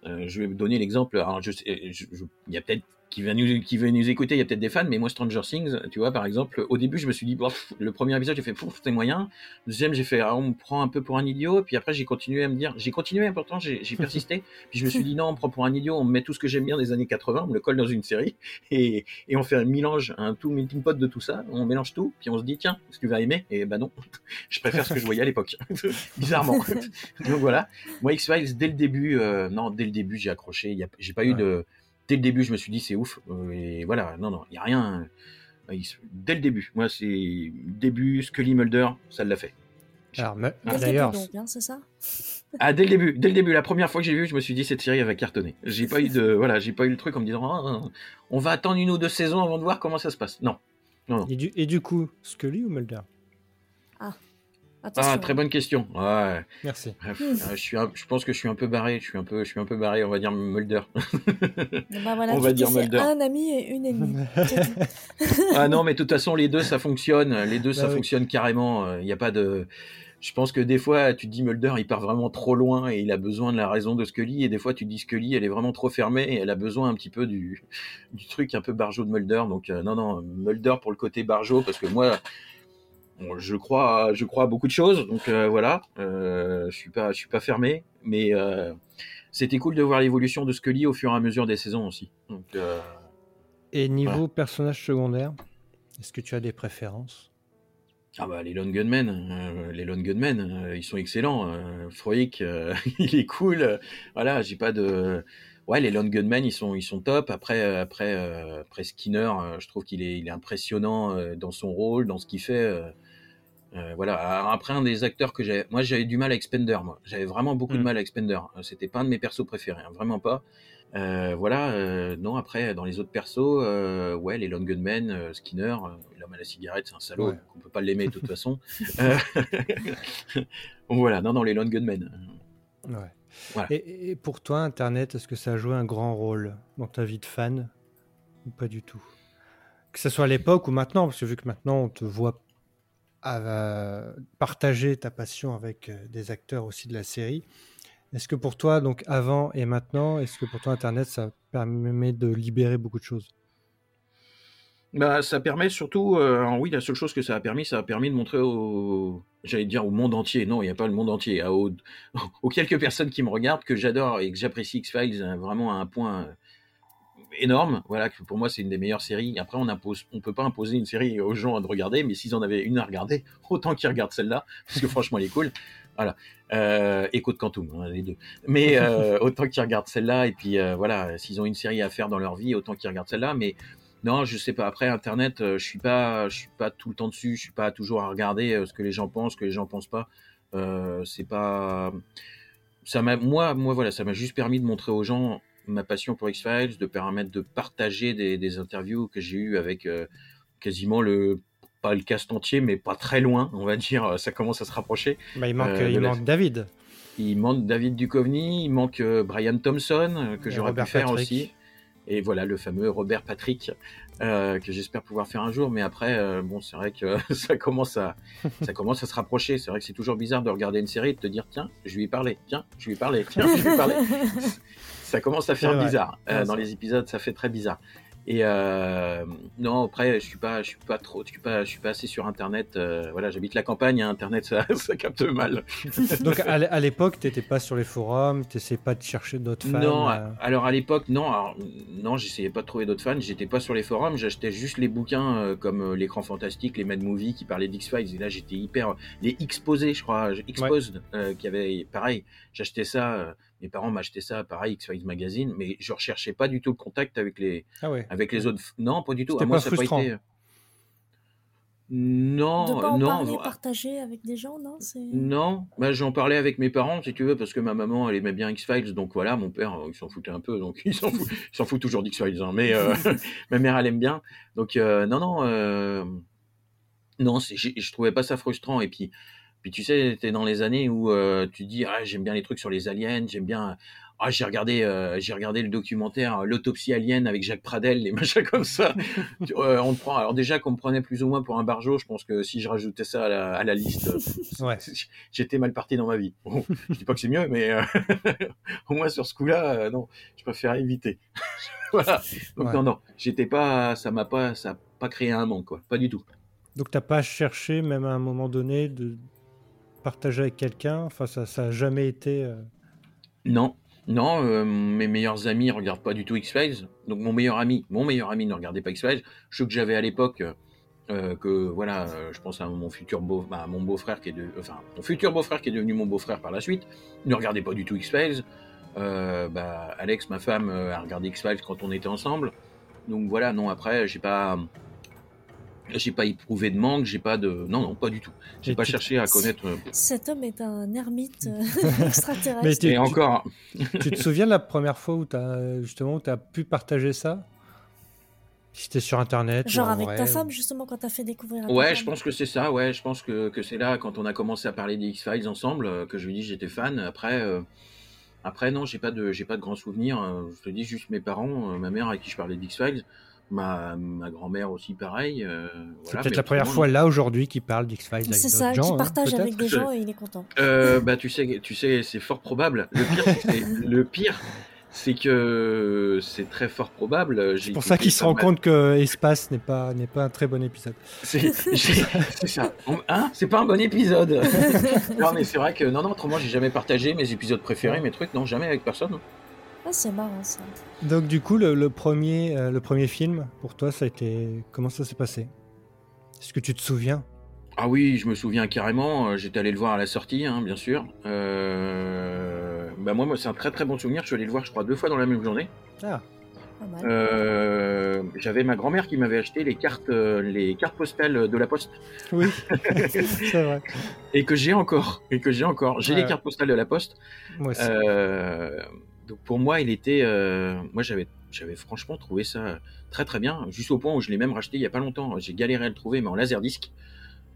euh, je vais donner l'exemple. Alors, je, sais- je- je- il y a peut-être qui va nous, qui va nous écouter, il y a peut-être des fans, mais moi, Stranger Things, tu vois, par exemple, au début, je me suis dit, Bof, le premier épisode, j'ai fait, Pouf, c'est moyen. Le deuxième, j'ai fait, ah, on me prend un peu pour un idiot. Puis après, j'ai continué à me dire, j'ai continué, pourtant, j'ai persisté. Puis je me suis dit, non, on me prend pour un idiot, on me met tout ce que j'aime bien des années 80, on me le colle dans une série, et, et on fait un mélange, un tout melting pot de tout ça, on mélange tout, puis on se dit, tiens, est-ce que tu vas aimer? Et ben non, je préfère ce que je voyais à l'époque, bizarrement. Donc voilà, moi X-Files, dès le début, euh, non, dès le début, j'ai accroché, j'ai pas eu de... Dès le début, je me suis dit, c'est ouf, euh, et voilà, non, non, il y a rien... euh, Dès le début, moi c'est début, Scully Mulder, ça l'a fait. Alors me- début, d'ailleurs, hein, c'est ça? Ah, dès le début, dès le début, la première fois que j'ai vu, je me suis dit cette série elle va cartonner. J'ai pas eu de, voilà, j'ai pas eu le truc en me disant, Ah, on va attendre une ou deux saisons avant de voir comment ça se passe. Non. et du, et du coup, Scully ou Mulder? Attention. Ah, très bonne question. Ouais. Merci. Bref, euh, je suis, un- je pense que je suis un peu barré. Je suis un peu, je suis un peu barré. On va dire Mulder. Bah voilà, on va dire Mulder. un ami et une ennemie. Ah non, mais de toute façon, les deux ça fonctionne. Les deux ça Bah oui. fonctionne carrément. Il n'y a pas de. Je pense que des fois, tu te dis Mulder, il part vraiment trop loin et il a besoin de la raison de Scully. Et des fois, tu te dis Scully, elle est vraiment trop fermée et elle a besoin un petit peu du, du truc un peu barjot de Mulder. Donc, euh, non, non, Mulder pour le côté barjot, parce que moi, bon, je crois, je crois à beaucoup de choses. Donc, euh, voilà, euh, je suis pas, je suis pas fermé. Mais euh, c'était cool de voir l'évolution de Scully au fur et à mesure des saisons aussi. Donc, Et niveau personnage secondaire, est-ce que tu as des préférences? Ah bah les Lone Gunmen, les Lone Gunmen, ils sont excellents. Euh, il est cool. voilà, j'ai pas de. Ouais, les Lone Gunmen, ils sont, ils sont top. Après, après, après Skinner, je trouve qu'il est, il est impressionnant dans son rôle, dans ce qu'il fait. Euh, voilà. Alors, après, un des acteurs que j'avais, moi, j'avais du mal avec Spender. Moi, j'avais vraiment beaucoup de Mm. mal avec Spender. Euh, C'était pas un de mes persos préférés, hein, vraiment pas. Euh, voilà. euh, non, après, dans les autres persos, euh, ouais, les Lone Gunmen, euh, Skinner, euh, l'homme à la cigarette, c'est un salaud. Ouais. On peut pas l'aimer de toute façon. Euh, voilà. Non, non, les Lone Gunmen. Ouais. Voilà. Et, et pour toi, Internet, est-ce que ça a joué un grand rôle dans ta vie de fan ou pas du tout? Que ce soit à l'époque ou maintenant, parce que vu que maintenant on te voit euh, partager ta passion avec euh, des acteurs aussi de la série, est-ce que pour toi, donc avant et maintenant, est-ce que pour toi Internet, ça permet de libérer beaucoup de choses? Bah, ça permet surtout, euh, oui, la seule chose que ça a permis, ça a permis de montrer au, j'allais dire au monde entier. Non, il n'y a pas le monde entier. à- Aux, quelques personnes qui me regardent, que j'adore et que j'apprécie X-Files euh, vraiment à un point euh, énorme. Voilà, que pour moi, c'est une des meilleures séries. Après, on impose, on peut pas imposer une série aux gens de regarder, mais s'ils en avaient une à regarder, autant qu'ils regardent celle-là, parce que franchement, elle est cool. Voilà. Euh, Écho de Quantum, hein, les deux. Mais euh, autant qu'ils regardent celle-là, et puis euh, voilà, s'ils ont une série à faire dans leur vie, autant qu'ils regardent celle-là. Mais non, je sais pas. Après, Internet, euh, je suis pas, je suis pas tout le temps dessus. Je suis pas toujours à regarder euh, ce que les gens pensent, ce que les gens pensent pas. Euh, c'est pas. Ça m'a, moi, moi, voilà, ça m'a juste permis de montrer aux gens ma passion pour X-Files, de permettre de partager des, des interviews que j'ai eues avec euh, quasiment le pas le cast entier, mais pas très loin, on va dire. Ça commence à se rapprocher. Bah, il manque, Euh, il de la- manque David. Il manque David Duchovny, il manque euh, Brian Thompson, euh, que j'aurais pu faire Patrick. aussi. Et voilà, le fameux Robert Patrick, euh, que j'espère pouvoir faire un jour. Mais après, euh, bon, c'est vrai que ça commence à, ça commence à se rapprocher. C'est vrai que c'est toujours bizarre de regarder une série et de te dire, tiens, je vais y parler, tiens, je vais y parler, tiens, je vais y parler. Ça commence à faire bizarre. Euh, dans les épisodes, ça fait très bizarre. Et euh, non, après, je suis pas, je suis pas trop, je suis pas, je suis pas assez sur Internet. euh, voilà, j'habite la campagne, hein, Internet, ça, ça capte mal. Donc à l'é- à l'époque, t'étais pas sur les forums, t'essayais pas de chercher d'autres fans. Non, euh, alors à l'époque, non, alors, non, j'essayais pas de trouver d'autres fans, j'étais pas sur les forums, j'achetais juste les bouquins comme l'écran fantastique, les Mad Movie qui parlaient d'X-Files, et là j'étais hyper. Les Exposés, je crois, Exposed, qui avait pareil, j'achetais ça, mes parents m'achetaient ça, pareil, X-Files Magazine, mais je recherchais pas du tout le contact avec les, Ah ouais. avec les autres. Non, pas du tout. C'était À moi, pas ça a pas frustrant. été. Non, de pas en non, parler, voilà. partager avec des gens, non. Non, bah, j'en parlais avec mes parents, si tu veux, parce que ma maman, elle aimait bien X-Files, donc voilà, mon père, euh, il s'en foutait un peu, donc il s'en fout, fout toujours d'X-Files, hein, mais euh, ma mère, elle aime bien. Donc, euh, non, non, euh, non, je trouvais pas ça frustrant. Et puis, puis tu sais, t'es dans les années où euh, tu dis, ah, j'aime bien les trucs sur les aliens, j'aime bien. Ah, j'ai regardé, euh, j'ai regardé le documentaire euh, L'autopsie alien avec Jacques Pradel, les machins comme ça. Tu- euh, on te prend. Alors déjà qu'on me prenait plus ou moins pour un barjot, je pense que si je rajoutais ça à la, à la liste, Ouais. j'étais mal parti dans ma vie. Bon, je dis pas que c'est mieux, mais au moins sur ce coup-là, non, je préfère éviter. voilà. Donc Ouais. non, non, j'étais pas, ça m'a pas, ça a pas créé un manque, quoi, pas du tout. Donc t'as pas cherché, même à un moment donné, de partager avec quelqu'un Enfin, ça, ça a jamais été. euh, Non, non, euh, mes meilleurs amis regardent pas du tout X-Files. Donc mon meilleur ami, mon meilleur ami ne regardait pas X-Files. Ceux que j'avais à l'époque, euh, que voilà, je pense à mon futur beau, bah, mon beau-frère qui est de, enfin mon futur beau-frère qui est devenu mon beau-frère par la suite, ne regardait pas du tout X-Files. Bah, Alex, ma femme, a regardé X-Files quand on était ensemble. Donc voilà, non après, j'ai pas, j'ai pas éprouvé de manque, j'ai pas de, non non, pas du tout. J'ai pas tu- cherché à connaître. euh, Cet homme est un ermite euh, extraterrestre. Mais t'es- Et encore, tu te souviens de la première fois où t'as justement où t'as pu partager ça? Si c'était sur internet. Genre en avec vrai, ta ou- femme, justement, quand t'as fait découvrir à Ouais, femme. je pense que c'est ça. Ouais, je pense que, que c'est là quand on a commencé à parler des X-Files ensemble euh, que je lui dis j'étais fan. Après, euh, après non, j'ai pas de j'ai pas de grands souvenirs. Je te dis juste mes parents, euh, ma mère avec qui je parlais des X-Files, ma, ma grand-mère aussi pareil. euh, C'est voilà, peut-être la première fois là aujourd'hui qu'il parle d'X-Files avec C'est d'autres ça, gens. qui hein, partage avec des gens et il est content. Euh, bah tu sais, tu sais, c'est fort probable. Le pire, c'est que c'est- le pire, c'est que c'est très fort probable. C'est pour ça qu'il se rend compte que Espace n'est pas, n'est pas un très bon épisode. C'est ça. On- Hein C'est pas un bon épisode. non, mais c'est vrai que non, non. Autrement, j'ai jamais partagé mes épisodes préférés, mes trucs. Non, jamais avec personne. Ah, c'est marrant ça. Donc du coup, le, le premier, euh, le premier film, pour toi, ça a été... Comment ça s'est passé? Est-ce que tu te souviens? Ah oui, je me souviens carrément. euh, J'étais allé le voir à la sortie, hein, bien sûr. Euh... Bah moi, moi c'est un très très bon souvenir. Je suis allé le voir, je crois, deux fois dans la même journée. Ah. Euh, J'avais ma grand-mère qui m'avait acheté les cartes, euh, les cartes postales de la Poste. oui, c'est vrai. et que j'ai encore et que j'ai encore j'ai Ouais. les cartes postales de la poste Moi aussi. Euh, donc pour moi il était euh, moi j'avais j'avais franchement trouvé ça très très bien juste au point où je l'ai même racheté il y a pas longtemps j'ai galéré à le trouver mais en laserdisc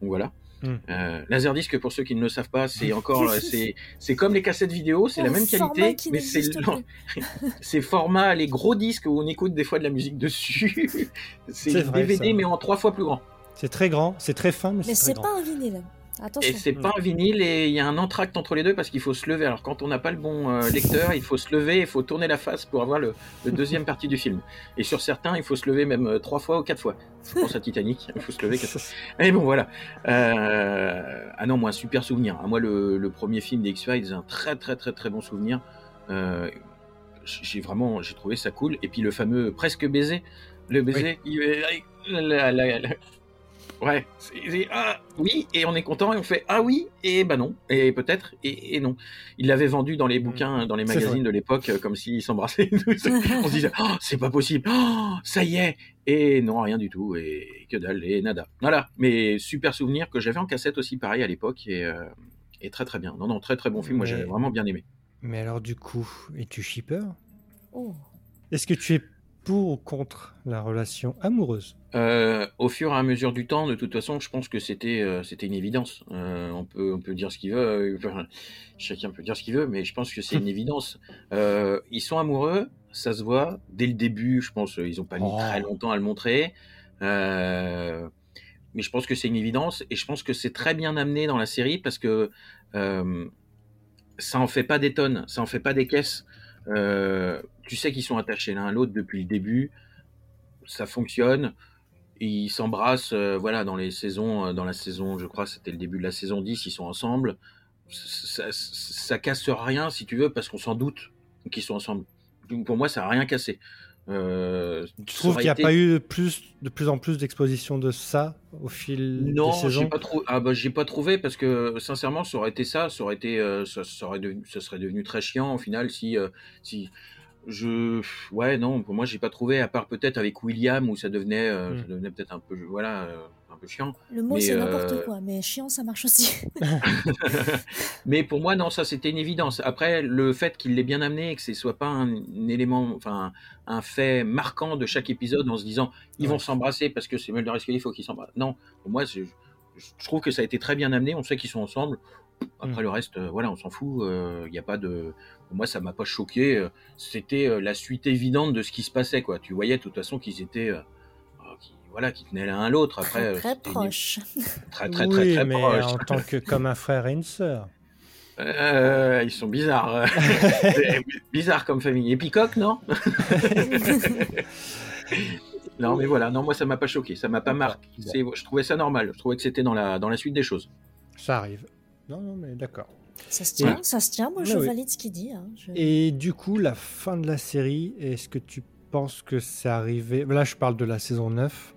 donc voilà Hmm. Euh, laserdisc pour ceux qui ne le savent pas c'est encore c'est c'est comme les cassettes vidéo c'est la Un même format qualité mais c'est c'est format les gros disques où on écoute des fois de la musique dessus c'est vrai, DVD ça. mais en trois fois plus grand C'est très grand, c'est très fin, mais, Mais c'est très c'est grand. pas un vinyle. Attention. Et c'est pas un vinyle et il y a un entracte entre les deux parce qu'il faut se lever. Alors quand on n'a pas le bon euh, lecteur, il faut se lever, il faut tourner la face pour avoir le, le deuxième partie du film. Et sur certains, il faut se lever même euh, trois fois ou quatre fois. Je pense à Titanic, il faut se lever quatre fois. Et bon voilà. Euh, Ah non, moi un super souvenir. Moi le, le premier film des X-Files, un très très très très bon souvenir. Euh, j'ai vraiment, j'ai trouvé ça cool. Et puis le fameux presque baiser, le baiser, il est- la- la- la- ouais, c'est- c'est- ah oui, et on est content et on fait ah oui et bah non et peut-être et, et non. Il l'avait vendu dans les bouquins, dans les Mm. Magazines de l'époque, euh, comme s'ils s'embrassaient. on se disait oh, c'est pas possible, oh, ça y est et non rien du tout et que dalle et nada. Voilà, mais super souvenir que j'avais en cassette aussi pareil à l'époque et, euh, et très très bien. Non non très très bon film, moi Mais- j'avais vraiment bien aimé. Mais alors, du coup, es-tu shipper? Oh. Est-ce que tu es pour ou contre la relation amoureuse? Euh, au fur et à mesure du temps, de toute façon, je pense que c'était euh, c'était une évidence. Euh, on peut on peut dire ce qu'il veut, enfin, chacun peut dire ce qu'il veut, mais je pense que c'est une évidence. Ils sont amoureux, ça se voit dès le début. Je pense ils ont pas mis Oh. très longtemps à le montrer. Mais je pense que c'est une évidence et je pense que c'est très bien amené dans la série parce que ça en fait pas des tonnes, ça en fait pas des caisses. Euh, tu sais qu'ils sont attachés l'un à l'autre depuis le début, ça fonctionne. Ils s'embrassent, euh, voilà, dans les saisons, euh, dans la saison, je crois, c'était le début de la saison 10, ils sont ensemble. Ça, ça, ça casse rien, si tu veux, parce qu'on s'en doute qu'ils sont ensemble. Donc, pour moi, ça a rien cassé. Euh, Tu trouves qu'il n'y a été- pas eu de plus, de plus en plus d'exposition de ça au fil Non, des saisons pas trouvé. Ah bah j'ai pas trouvé parce que sincèrement, ça aurait été ça, ça aurait été, euh, ça, ça aurait devenu, ça serait devenu très chiant au final si, euh, si je, ouais non, pour moi j'ai pas trouvé à part peut-être avec William où ça devenait, euh, Mm. ça devenait peut-être un peu, voilà, euh, un peu chiant. Le mot Mais, c'est euh, n'importe quoi, mais chiant ça marche aussi. Mais pour moi, non, ça c'était une évidence. Après, le fait qu'il l'ait bien amené et que ce soit pas un, un élément, enfin, un fait marquant de chaque épisode en se disant ils vont s'embrasser parce que c'est Mulder et Scully, il faut qu'ils s'embrassent. Non, pour moi, je trouve que ça a été très bien amené. On sait qu'ils sont ensemble. Après Mm. le reste, euh, voilà, on s'en fout. Il n'y a pas de. Moi, ça m'a pas choqué. euh, C'était euh, la suite évidente de ce qui se passait, quoi. Tu voyais de toute façon qu'ils étaient. euh, qui- voilà, qui tenaient l'un à l'autre. Après, Très, euh, très. Très, très, très, oui, très mais proche. en tant que comme un frère et une sœur. Euh, ils sont bizarres. bizarres comme famille. Et Peacock, non? Non, mais voilà. Non, moi, ça m'a pas choqué. Ça m'a pas marqué. Je trouvais ça normal. Je trouvais que c'était dans la, dans la suite des choses. Ça arrive. Non, non, mais d'accord. Ça se tient, ça se tient. Moi, je Ouais, valide ce qu'il dit. hein. Je- Et du coup, la fin de la série, est-ce que tu penses que c'est arrivé? Là, je parle de la saison 9.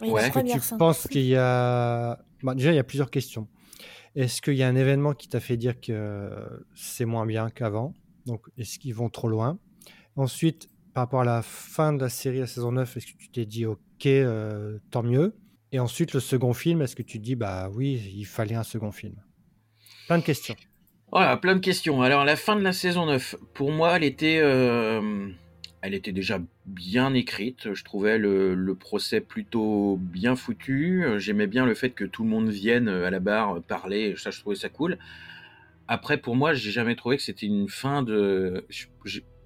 Oui, Ouais. Est-ce que tu fin. penses qu'il y a... Bah, déjà, il y a plusieurs questions. Est-ce qu'il y a un événement qui t'a fait dire que c'est moins bien qu'avant? Donc, est-ce qu'ils vont trop loin? Ensuite, par rapport à la fin de la série, la saison 9, est-ce que tu t'es dit, ok, euh, tant mieux? Et ensuite, le second film, est-ce que tu te dis, bah oui, il fallait un second film? Plein de questions. Voilà, plein de questions. Alors, la fin de la saison 9, pour moi, elle était, euh, elle était déjà bien écrite. Je trouvais le, procès plutôt bien foutu. J'aimais bien le fait que tout le monde vienne euh, à la barre parler. Ça, je trouvais ça cool. Après, pour moi, j'ai jamais trouvé que c'était une fin de.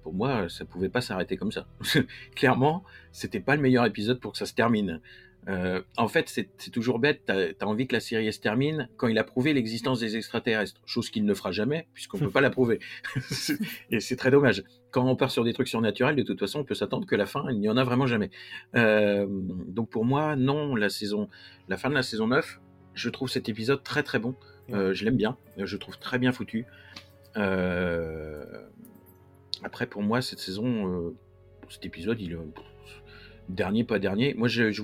Pour moi, ça pouvait pas s'arrêter comme ça. Clairement, c'était pas le meilleur épisode pour que ça se termine. Euh, en fait, c'est toujours bête. T'as as envie que la série se termine quand il a prouvé l'existence des extraterrestres, chose qu'il ne fera jamais puisqu'on peut pas la prouver. Et c'est très dommage. Quand on part sur des trucs surnaturels, de toute façon, on peut s'attendre que la fin, il n'y en a vraiment jamais. Euh, donc pour moi, non, la saison, la fin de la saison 9, je trouve cet épisode très très bon. Euh, je l'aime bien. Je trouve très bien foutu. Après, pour moi, cette saison, cet épisode, il est dernier, pas dernier. Moi, je, je,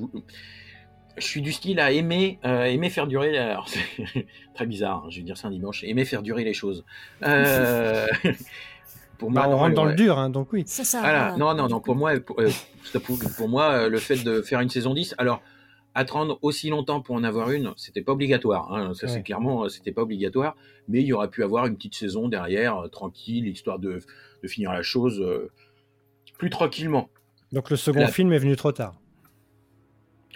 je suis du style à aimer, euh, aimer faire durer. Alors, c'est très bizarre, hein, je vais dire ça un dimanche. Aimer faire durer les choses. Euh, pour Bah, on non, rentre dans ouais. le dur, hein, donc oui. C'est ça. Voilà. Non, non, non. Pour moi, pour, euh, pour, moi, le fait de faire une saison 10, alors attendre aussi longtemps pour en avoir une, c'était pas obligatoire. Hein, ça, Ouais. c'est clairement, c'était pas obligatoire. Mais il y aurait pu avoir une petite saison derrière, euh, tranquille, histoire de, de finir la chose euh, plus tranquillement. Donc le second La- film est venu trop tard.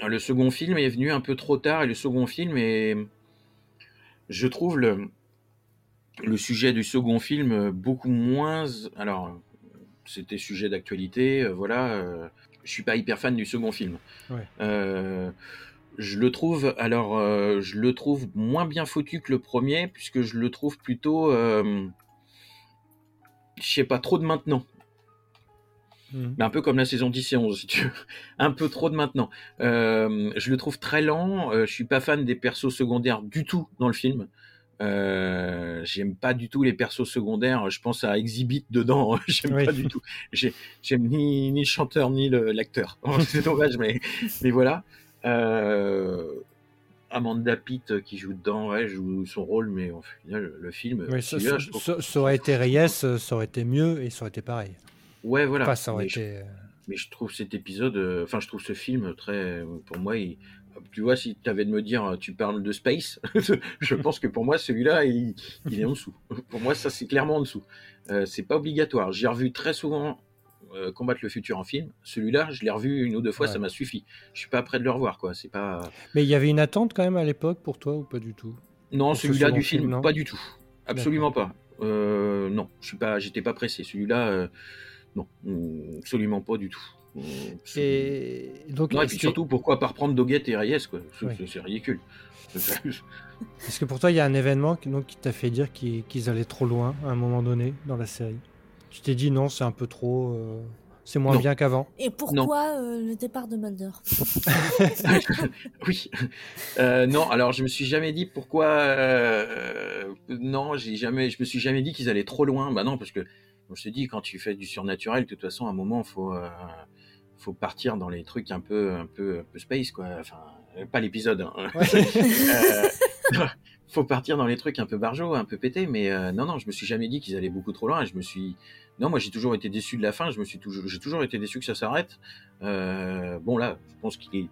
Le second film est venu un peu trop tard et le second film est, je trouve le le sujet du second film euh, beaucoup moins. Alors, c'était sujet d'actualité, euh, voilà. euh, je suis pas hyper fan du second film. Ouais. Euh, je le trouve, alors, euh, je le trouve moins bien foutu que le premier, puisque je le trouve plutôt, je sais pas, trop de maintenant. Mhm. Mais un peu comme la saison 10 et 11, si tu veux. Un peu trop de maintenant. Euh, je le trouve très lent. Euh, je suis pas fan des persos secondaires du tout dans le film. Euh, j'aime pas du tout les persos secondaires. Je pense à Exhibit dedans. j'aime Oui. pas du tout. J'ai- J'aime ni, ni le chanteur ni le- l'acteur. C'est dommage, mais, mais voilà. Euh, Amanda Pitt qui joue dedans, ouais, joue son rôle, mais au final, le, film, Oui, ça, aurait été Reyes, ça aurait été mieux et ça aurait été pareil. Ouais, voilà. Enfin, ça aurait Mais je- été. euh, Mais je trouve cet épisode, euh, enfin, je trouve ce film très, pour moi, il- tu vois, si tu avais de me dire, euh, tu parles de Space, je pense que pour moi, celui-là, il, il est en dessous. Pour moi, ça, c'est clairement en dessous. Euh, c'est pas obligatoire. J'ai revu très souvent euh, Combattre le futur en film. Celui-là, je l'ai revu une ou deux fois, Ouais. ça m'a suffi. Je suis pas prêt de le revoir, quoi. C'est pas. Mais il y avait une attente quand même à l'époque pour toi ou pas du tout? Non, celui-là du film, pas du tout. Absolument pas. Euh, non, je suis pas, j'étais pas pressé. Celui-là, euh, non, mm, absolument pas du tout. Mm. Et donc, Non, et est-ce puis que- surtout, pourquoi pas reprendre Doggett et Reyes, quoi? C'est Oui. ridicule. est-ce que pour toi il y a un événement qui, donc, qui t'a fait dire qu'ils allaient trop loin à un moment donné dans la série? Tu t'es dit non, c'est un peu trop, euh, c'est moins Non. bien qu'avant. Et pourquoi euh, le départ de Mulder? Oui. Euh, non, alors je me suis jamais dit pourquoi. euh, non, j'ai jamais. Je me suis jamais dit qu'ils allaient trop loin. Bah non, parce que me suis dit quand tu fais du surnaturel, de toute façon, à un moment, faut euh, faut partir dans les trucs un peu un peu un peu space quoi. Enfin, pas l'épisode. hein. Euh, faut partir dans les trucs un peu barjots, un peu pétés, mais euh, non, non, je me suis jamais dit qu'ils allaient beaucoup trop loin. Et je me suis, non, moi j'ai toujours été déçu de la fin. Je me suis toujours, j'ai toujours été déçu que ça s'arrête. Euh, bon là, je pense qu'il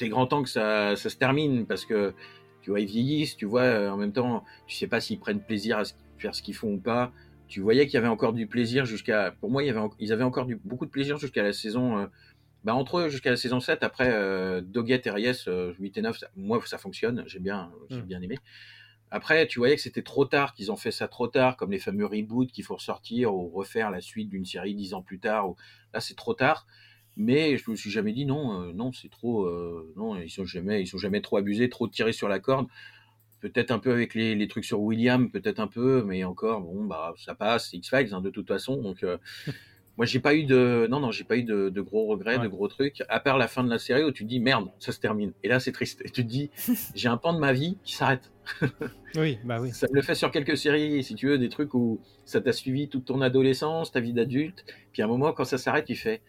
est grand temps que ça, ça se termine parce que tu vois ils vieillissent, tu vois euh, en même temps, tu sais pas s'ils prennent plaisir à ce- faire ce qu'ils font ou pas. Tu voyais qu'il y avait encore du plaisir jusqu'à, pour moi, il y avait, en- ils avaient encore du, beaucoup de plaisir jusqu'à la saison. euh, bah entre eux jusqu'à la saison 7, après euh, Doggett et Reyes, euh, 8 et 9, ça- moi ça fonctionne, j'ai bien, j'ai Mm. bien aimé. Après, tu voyais que c'était trop tard, qu'ils ont fait ça trop tard, comme les fameux reboots qu'il faut ressortir ou refaire la suite d'une série dix ans plus tard. Ou... Là, c'est trop tard. Mais je me suis jamais dit non, euh, non, c'est trop, euh, non, ils sont jamais, ils sont jamais trop abusés, trop tirés sur la corde. Peut-être un peu avec les, les trucs sur William, peut-être un peu, mais encore, bon, bah, ça passe, c'est X-Files, hein, de toute façon. Donc, euh, moi, j'ai pas eu de, non, non, j'ai pas eu de, de gros regrets, Ouais. de gros trucs, à part la fin de la série où tu te dis merde, ça se termine. Et là, c'est triste. Et tu te dis, j'ai un pan de ma vie qui s'arrête. Oui, bah oui. Ça me le fait sur quelques séries, si tu veux, des trucs où ça t'a suivi toute ton adolescence, ta vie d'adulte, puis à un moment, quand ça s'arrête, tu fais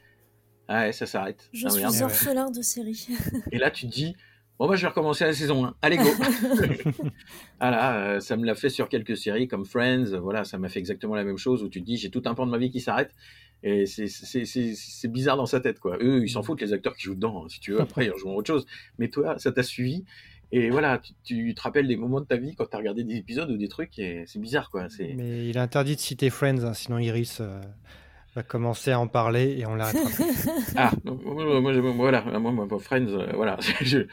Ah ouais, ça s'arrête. Je Ah, suis merde. ouais. orphelin de série. Et là, tu te dis Bon, bah, je vais recommencer la saison 1. Allez, go Voilà, euh, ça me l'a fait sur quelques séries comme Friends, voilà, ça m'a fait exactement la même chose où tu te dis J'ai tout un pan de ma vie qui s'arrête. Et c'est- c'est c'est- c'est bizarre dans sa tête, quoi. Eux, ils s'en foutent, les acteurs qui jouent dedans, hein, si tu veux. Après, ils rejouent autre chose. Mais toi, ça t'a suivi. Et voilà, tu, tu te rappelles des moments de ta vie quand t'as regardé des épisodes ou des trucs, et c'est bizarre, quoi. Mais il est interdit de citer Friends, hein, sinon Iris euh, va commencer à en parler et on l'arrêtera. Ah, moi, moi, voilà, moi, moi, moi, Friends, euh, voilà, je,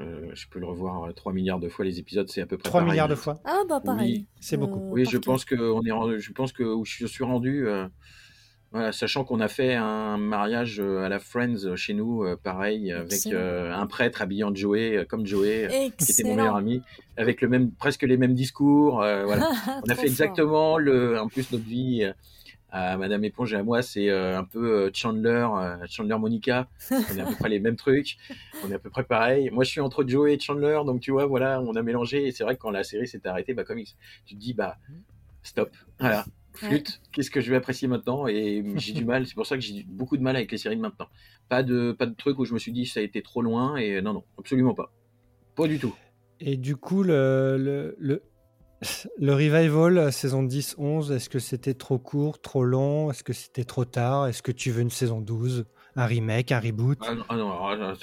je, je peux le revoir euh, 3 milliards de fois les épisodes, c'est à peu près 3 pareil. milliards de fois. Ah bah pareil. Oui, c'est beaucoup. Euh, Oui, je pense que on est rendu- je pense que où je suis rendu, euh, voilà, sachant qu'on a fait un mariage euh, à la Friends euh, chez nous, euh, pareil, avec euh, un prêtre habillé en Joey, euh, comme Joey, euh, qui était mon meilleur ami, avec le même, presque les mêmes discours, euh, voilà. On a fait fort. exactement le. En plus, notre vie euh, à Madame Éponge et à moi, c'est euh, un peu euh, Chandler, euh, Chandler Monica. On a à peu près les mêmes trucs. On est à peu près pareil. Moi, je suis entre Joey et Chandler, donc tu vois, voilà, on a mélangé. Et c'est vrai que quand la série s'est arrêtée, bah, comme il- tu te dis, bah, stop. Voilà. Flûte, qu'est-ce que je vais apprécier maintenant? Et j'ai du mal, c'est pour ça que j'ai beaucoup de mal avec les séries de maintenant. Pas de, pas de truc où je me suis dit ça a été trop loin, et non, non, absolument pas. Pas du tout. Et du coup, le, le, le, le revival, saison 10-11, est-ce que c'était trop court, trop long? Est-ce que c'était trop tard? Est-ce que tu veux une saison 12 Un remake, un reboot? Ah non, ah non,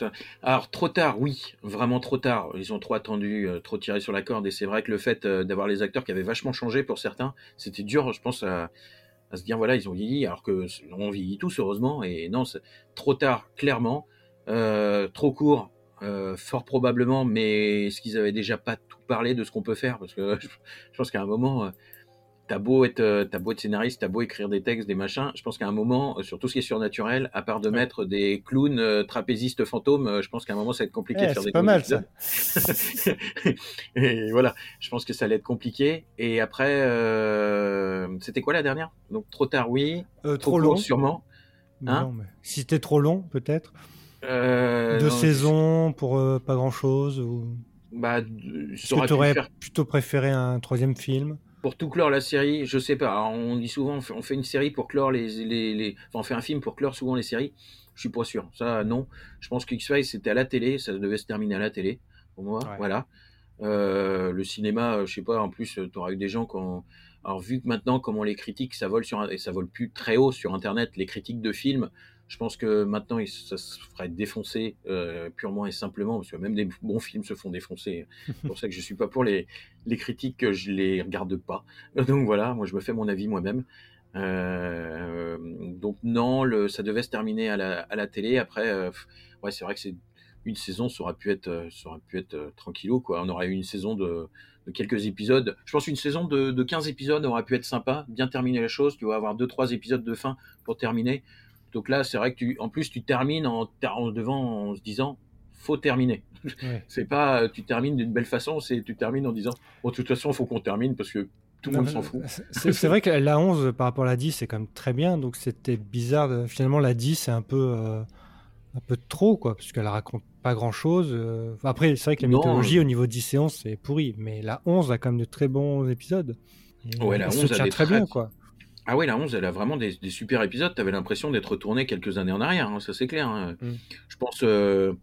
alors, trop tard, oui, vraiment trop tard. Ils ont trop attendu, euh, trop tiré sur la corde. Et c'est vrai que le fait euh, d'avoir les acteurs qui avaient vachement changé pour certains, c'était dur, je pense, à, se dire voilà, ils ont vieilli, alors que on vieillit tous heureusement. Et non, c'est trop tard, clairement, Euh, trop court. Euh, fort probablement, mais est-ce qu'ils avaient déjà pas tout parlé de ce qu'on peut faire? Parce que je, je pense qu'à un moment, euh, t'as beau être, euh, t'as beau être scénariste, t'as beau écrire des textes, des machins. Je pense qu'à un moment, sur tout ce qui est surnaturel, à part de Ouais. mettre des clowns trapézistes fantômes, je pense qu'à un moment ça va être compliqué Eh, de faire c'est des pas nouveaux mal, ça. et voilà, je pense que ça allait être compliqué. Et après, euh, c'était quoi la dernière? Donc trop tard, oui. Euh, Trop, Trop court, long sûrement. hein? Non, mais Si c'était trop long, peut-être Euh, Deux non, saisons pour euh, pas grand-chose ou... Bah, tu aurais plutôt préféré un troisième film? Pour tout clore la série, je sais pas. on dit souvent, on fait une série pour clore les, les, les... Enfin, on fait un film pour clore souvent les séries. Je suis pas sûr. Ça, non. Je pense que X-Files c'était à la télé, ça devait se terminer à la télé. Pour moi, voilà. Euh, le cinéma, je sais pas. En plus, tu auras eu des gens qui ont... Alors vu que maintenant, comment les critiques, ça vole sur et ça vole plus très haut sur Internet, les critiques de films. Je pense que maintenant, ça se ferait défoncer euh, purement et simplement, parce que même des bons films se font défoncer. C'est pour ça que je suis pas pour les, les critiques, que je les regarde pas. Donc voilà, moi je me fais mon avis moi-même. Euh, donc non, le, ça devait se terminer à la, à la télé. Après, euh, ouais, c'est vrai que c'est une saison, ça aurait pu être, euh, ça aurait pu être euh, tranquillou quoi. On aurait eu une saison de, de quelques épisodes. Je pense qu'une saison de, de 15 épisodes aurait pu être sympa, bien terminer la chose. Tu vas avoir deux trois épisodes de fin pour terminer. Donc là, c'est vrai que tu, en plus, tu termines en, en devant en se disant, faut terminer. c'est pas, tu termines d'une belle façon, c'est tu termines en disant, bon, de toute façon, faut qu'on termine parce que tout le monde s'en fout. C'est vrai que la 11 par rapport à la 10, c'est quand même très bien. Donc c'était bizarre. De... Finalement, la 10, c'est un peu, euh, un peu trop, quoi, parce qu'elle raconte pas grand chose. Euh. Après, c'est vrai que la mythologie au niveau 10 et 11, c'est pourri. Mais la 11 a quand même de très bons épisodes. ouais, la 11, elle tient très bien, quoi. Ah ouais, la 11, elle a vraiment des, super épisodes. T'avais l'impression d'être retourné quelques années en arrière, hein, ça c'est clair. Hein. Mm. Je pense euh,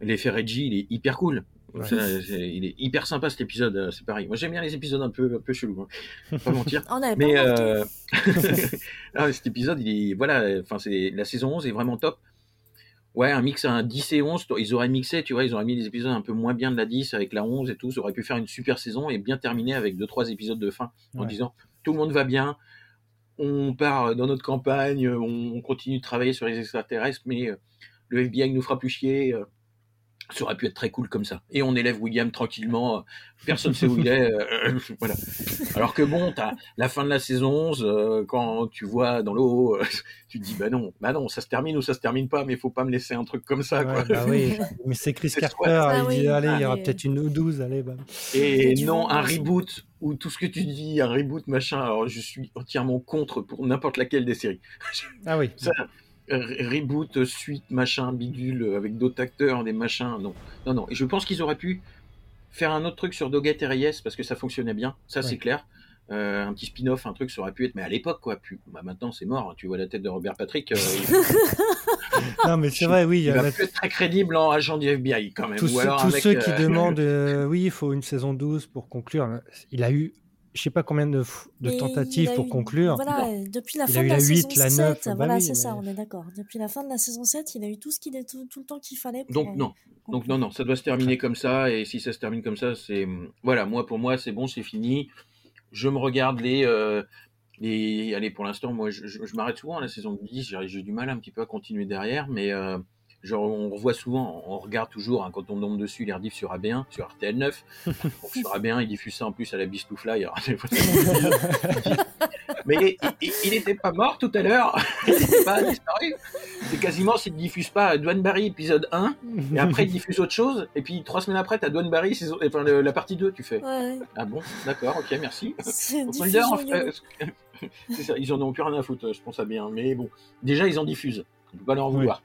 l'effet Reggie, il est hyper cool. il est hyper sympa cet épisode, euh, c'est pareil. Moi j'aime bien les épisodes un peu, un peu chelous, hein. pas mentir. Mais euh... ah, cet épisode, il est, voilà, enfin c'est la saison 11 est vraiment top. Ouais, un mix, un 10 et 11, ils auraient mixé, tu vois, ils auraient mis des épisodes un peu moins bien de la 10 avec la 11 et tout, ça aurait pu faire une super saison et bien terminer avec deux trois épisodes de fin en disant tout le monde va bien, on part dans notre campagne, on continue de travailler sur les extraterrestres, mais euh, le FBI nous fera plus chier. Euh, ça aurait pu être très cool comme ça. Et on élève William tranquillement, euh, personne ne sait où il est. voilà. Alors que bon, as la fin de la saison 11, quand tu vois dans l'eau, tu te dis bah non, bah non, ça se termine ou ça se termine pas, mais il faut pas me laisser un truc comme ça. quoi. Bah oui, mais c'est Chris Carter, il dit allez, il y aura peut-être une ou douze, allez. Bah. Et non, un reboot ou tout ce que tu dis, un reboot, machin. Alors, je suis entièrement contre pour n'importe laquelle des séries. Ah oui. Ça, reboot, suite, machin, bidule, avec d'autres acteurs, des machins. Non, non, non. Et je pense qu'ils auraient pu faire un autre truc sur Doggett et Reyes parce que ça fonctionnait bien. Ça, c'est clair. Euh, un petit spin-off, un truc, ça aurait pu être. Mais à l'époque, quoi. Puis, bah, maintenant, c'est mort. Tu vois la tête de Robert Patrick. Euh, non, mais c'est vrai, oui. Il, va être très crédible en agent du FBI, quand même. Tous, ceux qui euh, demandent, oui, il faut une saison 12 pour conclure. Il a eu je sais pas combien de, de tentatives pour conclure. Voilà, depuis la fin de la, 8, saison la 9, 7, bah voilà, c'est ça, on est d'accord. Depuis la fin de la saison 7, il a eu tout ce qu'il tout, tout, le temps qu'il fallait. Pour, Donc non, donc non, non, ça doit se terminer comme ça, et si ça se termine comme ça, c'est voilà, moi pour moi c'est bon, c'est fini je me regarde les. Euh, les allez, pour l'instant, moi, je, je, m'arrête souvent à la saison 10. J'ai du mal un petit peu à continuer derrière, mais euh, genre, on revoit souvent, on regarde toujours hein, quand on tombe dessus les rediffs sur AB1, sur RTL 9. sur AB1, ils diffusent ça en plus à la Bistoufly. mais il n'était pas mort tout à l'heure. il n'était pas disparu. C'est quasiment s'il ne diffuse pas Dwan Barry épisode 1, et après il diffuse autre chose, et puis trois semaines après, tu as Dwan Barry, enfin, la partie 2, tu fais. Ah bon, d'accord, ok, merci. C'est ça, ils en ont plus rien à foutre, je pense à bien. Mais bon, déjà, ils en diffusent. On peut pas leur en vouloir.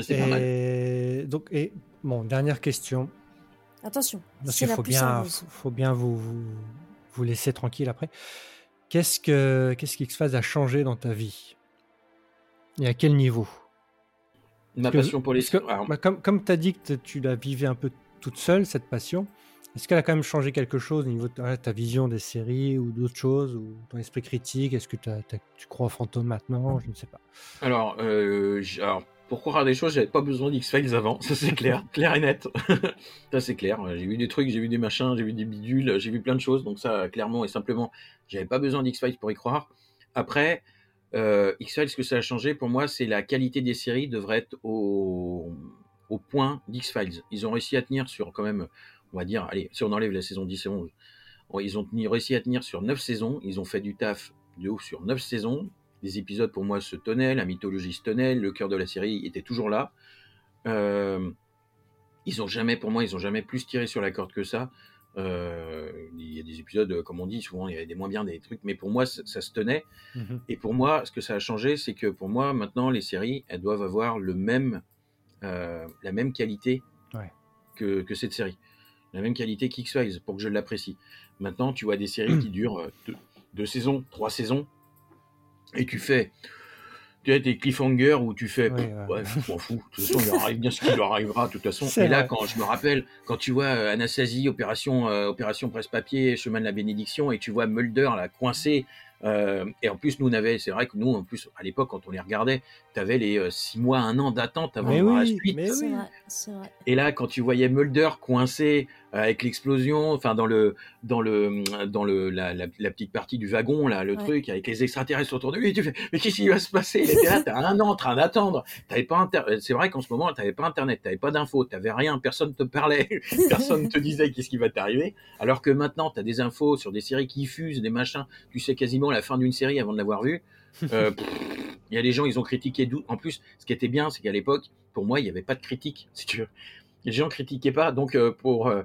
C'est pas mal. Donc, et bon, dernière question. Attention. Parce qu'il faut bien, faut, bien vous, vous, vous, laisser tranquille après. Qu'est-ce que qu'est-ce qu'X-Phase a changé dans ta vie? Et à quel niveau? Ma passion pour les... Bah, comme, comme tu as dit que tu la vivais un peu toute seule, cette passion, est-ce qu'elle a quand même changé quelque chose au niveau de ta vision des séries ou d'autres choses, ou ton esprit critique? Est-ce que tu crois aux fantômes maintenant? Je ne sais pas. Alors, euh, alors pour croire des choses, j'avais pas besoin d'X-Files avant, ça c'est clair, clair et net. ça c'est clair. J'ai vu des trucs, j'ai vu des machins, j'ai vu des bidules, j'ai vu plein de choses, donc ça clairement et simplement, j'avais pas besoin d'X-Files pour y croire. Après, euh, X-Files, ce que ça a changé pour moi, c'est la qualité des séries devrait être au, au point d'X-Files. Ils ont réussi à tenir sur quand même, on va dire, allez, si on enlève la saison 10 et 11, ils ont réussi à tenir sur 9 saisons, ils ont fait du taf de ouf sur 9 saisons, les épisodes pour moi se tenaient, la mythologie se tenait, le cœur de la série était toujours là. Euh, ils ont jamais, pour moi, ils ont jamais plus tiré sur la corde que ça. Euh, il y a des épisodes, comme on dit, souvent il y avait des moins bien, des trucs, mais pour moi ça, se tenait. Mhm. Et pour moi, ce que ça a changé, c'est que pour moi maintenant les séries, elles doivent avoir le même, euh, la même qualité que, que, cette série. la même qualité qu'X-Files pour que je l'apprécie. Maintenant, tu vois des séries qui durent euh, deux, deux saisons, trois saisons, et tu fais tu as des cliffhangers où tu fais, Ouais, ouais. ouais, je m'en fous, de toute façon, il leur arrive bien ce qui leur arrivera, de toute façon. Et là, vrai. quand je me rappelle, quand tu vois euh, Anastasie, opération, euh, opération presse-papier, chemin de la bénédiction, et tu vois Mulder, là, coincé, euh, et en plus, nous, on avait, c'est vrai que nous, en plus, à l'époque, quand on les regardait, tu avais les euh, six mois, un an d'attente avant Mais de voir la oui, suite. mais C'est oui. vrai, c'est vrai. Et là, quand tu voyais Mulder coincé euh, avec l'explosion, enfin dans le dans le dans le la, la, la petite partie du wagon là, le Ouais. truc avec les extraterrestres autour de lui, tu fais mais qu'est-ce qui va se passer? Il était là, t'as un an en train d'attendre. T'avais pas inter... C'est vrai qu'en ce moment, t'avais pas internet, t'avais pas d'infos, t'avais rien, personne te parlait, personne te disait qu'est-ce qui va t'arriver. Alors que maintenant, t'as des infos sur des séries qui fusent, des machins. Tu sais quasiment la fin d'une série avant de l'avoir vue. Euh, Il y a des gens, ils ont critiqué. En plus, ce qui était bien, c'est qu'à l'époque, pour moi, il n'y avait pas de critique, si tu veux. Les gens critiquaient pas, donc euh, pour euh,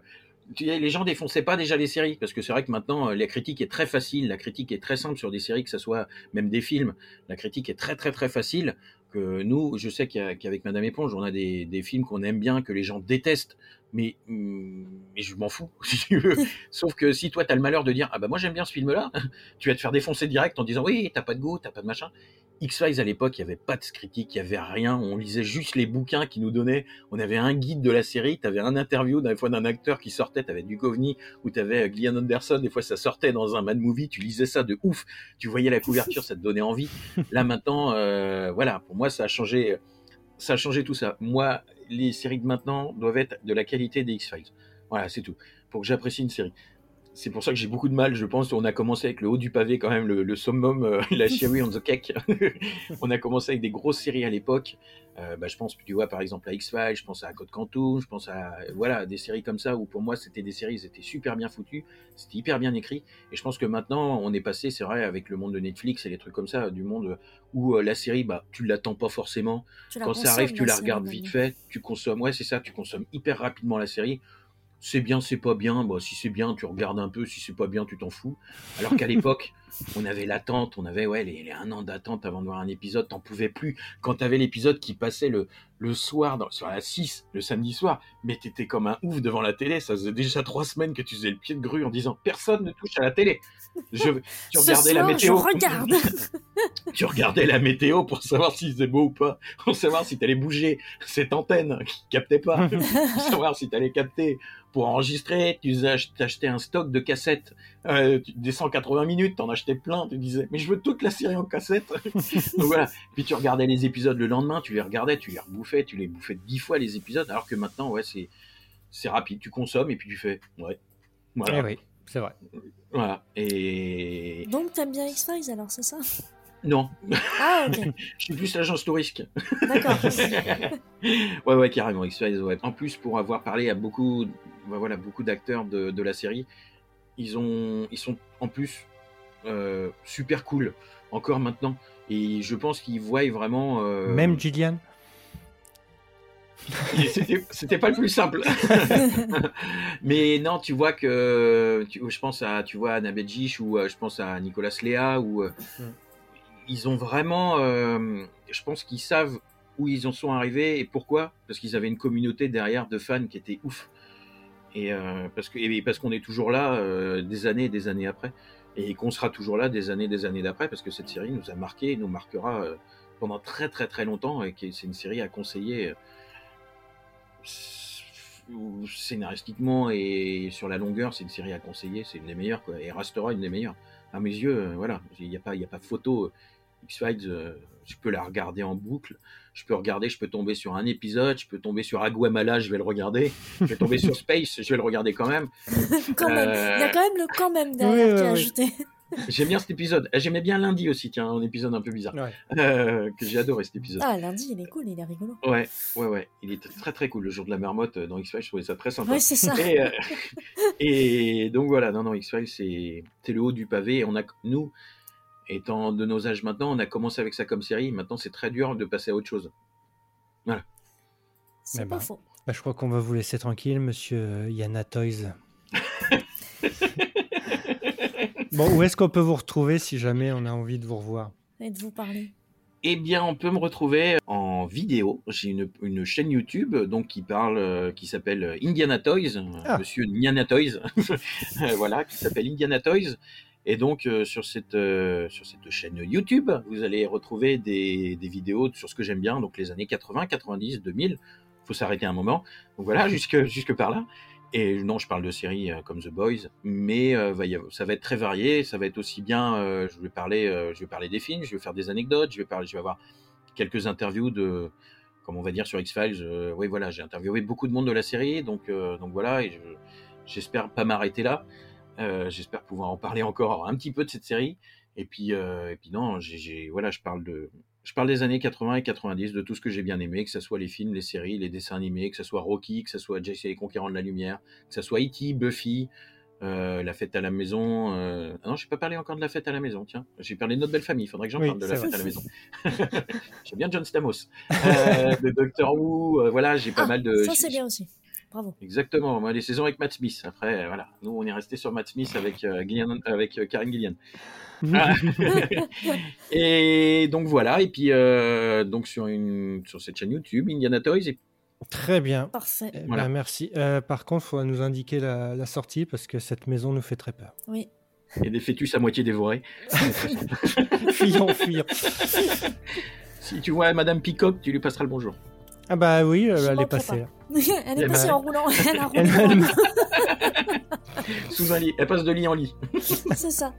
les gens défonçaient pas déjà les séries parce que c'est vrai que maintenant la critique est très facile, la critique est très simple sur des séries que ce soit même des films, la critique est très très très facile. Que nous, je sais qu'avec Madame Éponge, on a des, films qu'on aime bien, que les gens détestent, mais hum, mais je m'en fous si tu veux. Sauf que si toi t'as le malheur de dire ah bah moi j'aime bien ce film-là, tu vas te faire défoncer direct en disant oui t'as pas de goût, t'as pas de machin. X-Files à l'époque, il y avait pas de critique, il y avait rien, on lisait juste les bouquins qui nous donnaient on avait un guide de la série, tu avais un interview des fois d'un acteur qui sortait, tu avais Duchovny ou tu avais Gillian Anderson, des fois ça sortait dans un Mad Movie, tu lisais ça de ouf, tu voyais la couverture, ça te donnait envie. Là maintenant, euh, voilà, pour moi ça a changé, ça a changé tout ça. Moi, les séries de maintenant doivent être de la qualité des X-Files. Voilà, c'est tout. Pour que j'apprécie une série. C'est pour ça que j'ai beaucoup de mal, je pense. On a commencé avec le haut du pavé, quand même, le, le summum, euh, la cherry on the cake. on a commencé avec des grosses séries à l'époque. Euh, bah, je pense, tu vois, par exemple à X-Files, je pense à Code Quantum, je pense à voilà des séries comme ça où pour moi c'était des séries, ils étaient super bien foutues, c'était hyper bien écrit. Et je pense que maintenant on est passé, c'est vrai, avec le monde de Netflix et les trucs comme ça, du monde où euh, la série, bah tu l'attends pas forcément. La Quand ça arrive, tu la regardes vite fait, tu consommes. Ouais, c'est ça, tu consommes hyper rapidement la série. C'est bien, c'est pas bien. Bah, si c'est bien, tu regardes un peu. Si c'est pas bien, tu t'en fous. Alors qu'à l'époque, on avait l'attente, on avait ouais, les, les un an d'attente avant de voir un épisode. T'en pouvais plus. Quand t'avais l'épisode qui passait le, le soir dans, sur la 6, le samedi soir, mais t'étais comme un ouf devant la télé. Ça faisait déjà trois semaines que tu faisais le pied de grue en disant personne ne touche à la télé. Je, tu regardais la météo. Je regarde. tu regardais la météo pour savoir si c'est beau ou pas, pour savoir si t'allais bouger cette antenne qui captait pas, pour savoir si t'allais capter pour enregistrer. Tu ach- t'achetais un stock de cassettes euh, des 180 minutes, t'en achetais plein, tu disais mais je veux toute la série en cassette. Donc voilà. Puis tu regardais les épisodes le lendemain, tu les regardais, tu les rebouffais, tu les bouffais dix fois les épisodes, alors que maintenant ouais c'est c'est rapide, tu consommes et puis tu fais ouais. Voilà. Eh oui, c'est vrai. Voilà. Et Donc t'aimes bien X-Files alors, c'est ça? Non, Ah ok, je suis plus l'agence touriste. d'accord. ouais, ouais, carrément. X-Files, ouais. En plus, pour avoir parlé à beaucoup, bah, voilà, beaucoup d'acteurs de, de la série, ils ont, ils sont en plus euh, super cool encore maintenant. Et je pense qu'ils voient vraiment. euh, Même Gillian C'était pas le plus simple. Mais non, tu vois que tu- je pense à tu vois Anna Belgiche ou euh, je pense à Nicolas Léa ou Mm. ils ont vraiment euh, je pense qu'ils savent où ils en sont arrivés et pourquoi parce qu'ils avaient une communauté derrière de fans qui était ouf. Et euh, parce que et parce qu'on est toujours là euh, des années et des années après et qu'on sera toujours là des années des années d'après parce que cette série nous a marqué et nous marquera euh, pendant très très très longtemps et c'est une série à conseiller euh, scénaristiquement et sur la longueur, c'est une série à conseiller, c'est une des meilleures, et restera une des meilleures. À mes yeux, euh, voilà, il n'y a pas, a pas photo. Euh, X-Files, euh, je peux la regarder en boucle. Je peux regarder, je peux tomber sur un épisode, je peux tomber sur Aguamala, je vais le regarder. Je vais tomber sur Space, je vais le regarder quand même. quand même, il y a quand même le quand même derrière Oui, qui est ajouté. J'aime bien cet épisode. J'aimais bien lundi aussi, tiens, un épisode un peu bizarre. Ouais. Euh, que j'ai adoré cet épisode. Ah lundi, il est cool, il est rigolo. Ouais, ouais, ouais. Il était très très cool. Le jour de la marmotte euh, dans X-Files, je trouvais ça très sympa. Ouais, c'est ça. Et, euh, et donc voilà, non, non, X-Files, c'est c'est le haut du pavé. Et on a, nous, étant de nos âges maintenant, on a commencé avec ça comme série. Maintenant, c'est très dur de passer à autre chose. C'est Eh pas ben. faux. Bah, je crois qu'on va vous laisser tranquille, monsieur Yana Toys. bon, où est-ce qu'on peut vous retrouver si jamais on a envie de vous revoir? Et de vous parler. Eh bien, on peut me retrouver en vidéo. J'ai une, une chaîne YouTube donc qui parle, euh, qui s'appelle Indiana Toys, Ah. Monsieur Indiana Toys, Euh, voilà, qui s'appelle Indiana Toys. Et donc euh, sur cette euh, sur cette chaîne YouTube, vous allez retrouver des, des vidéos sur ce que j'aime bien, donc les années 80, 90, 2000. Faut s'arrêter un moment. Donc voilà, jusque jusque par là. Et non, je parle de séries euh, comme The Boys, mais euh, va y avoir- ça va être très varié. Ça va être aussi bien. euh, je vais parler, euh, je vais parler des films, je vais faire des anecdotes, je vais parler, je vais avoir quelques interviews de, comme on va dire sur X Files. oui, voilà, j'ai interviewé beaucoup de monde de la série, donc euh, donc voilà. Et je- j'espère pas m'arrêter là. Euh, j'espère pouvoir en parler encore un petit peu de cette série. Et puis euh, et puis non, j'ai- voilà, je parle de je parle des années 80 et 90, de tout ce que j'ai bien aimé, que ce soit les films, les séries, les dessins animés, que ce soit Rocky, que ce soit Jesse et les Conquérants de la Lumière, que ce soit E.T., Buffy, euh, La Fête à la Maison. Euh... Ah non, je n'ai pas parlé encore de La Fête à la Maison, tiens. J'ai parlé de notre belle famille, il faudrait que j'en Oui, parle de La Fête à la Maison. J'aime bien John Stamos. Euh, de Doctor Who, euh, voilà, j'ai pas Ah, mal de... Ça, c'est bien aussi. Bravo. Exactement, moi les saisons avec Matt Smith. Après, euh, voilà, nous on est resté sur Matt Smith avec euh, Gillian- avec euh, Karen Gillian. Ah. et donc voilà, et puis euh, donc sur une sur cette chaîne YouTube, Indiana Toys. Et... Très bien. Parfait. Eh ben, Voilà. merci. Euh, par contre, il faut nous indiquer la, la sortie parce que cette maison nous fait très peur. Oui. et des fœtus à moitié dévorés. fuyons, fuyons. Si tu vois Madame Peacock, tu lui passeras le bonjour. Ah bah oui, euh, elle est passée. Elle est passée en roulant. Elle a roulé. Elle- elle- Sous un lit, elle passe de lit en lit. C'est ça.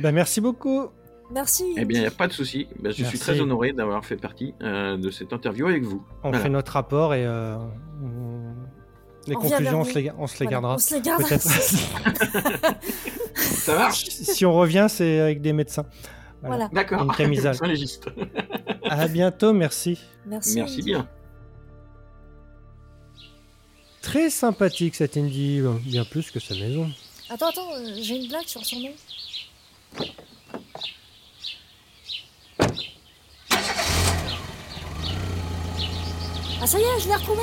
bah merci beaucoup. Merci. Eh bien, il n'y a pas de souci. Ben, je Merci. suis très honoré d'avoir fait partie euh, de cette interview avec vous. On Voilà. fait notre rapport et euh, on- les On conclusions, on se les, on se les Voilà, gardera. On se les gardera. Ça marche si on revient, c'est avec des médecins. Voilà. D'accord. Une camisole. À bientôt, merci. Merci. Merci bien. Très sympathique cette Indie, bien plus que sa maison. Attends, attends, euh, j'ai une blague sur son nom. Ah ça y est, je l'ai retrouvé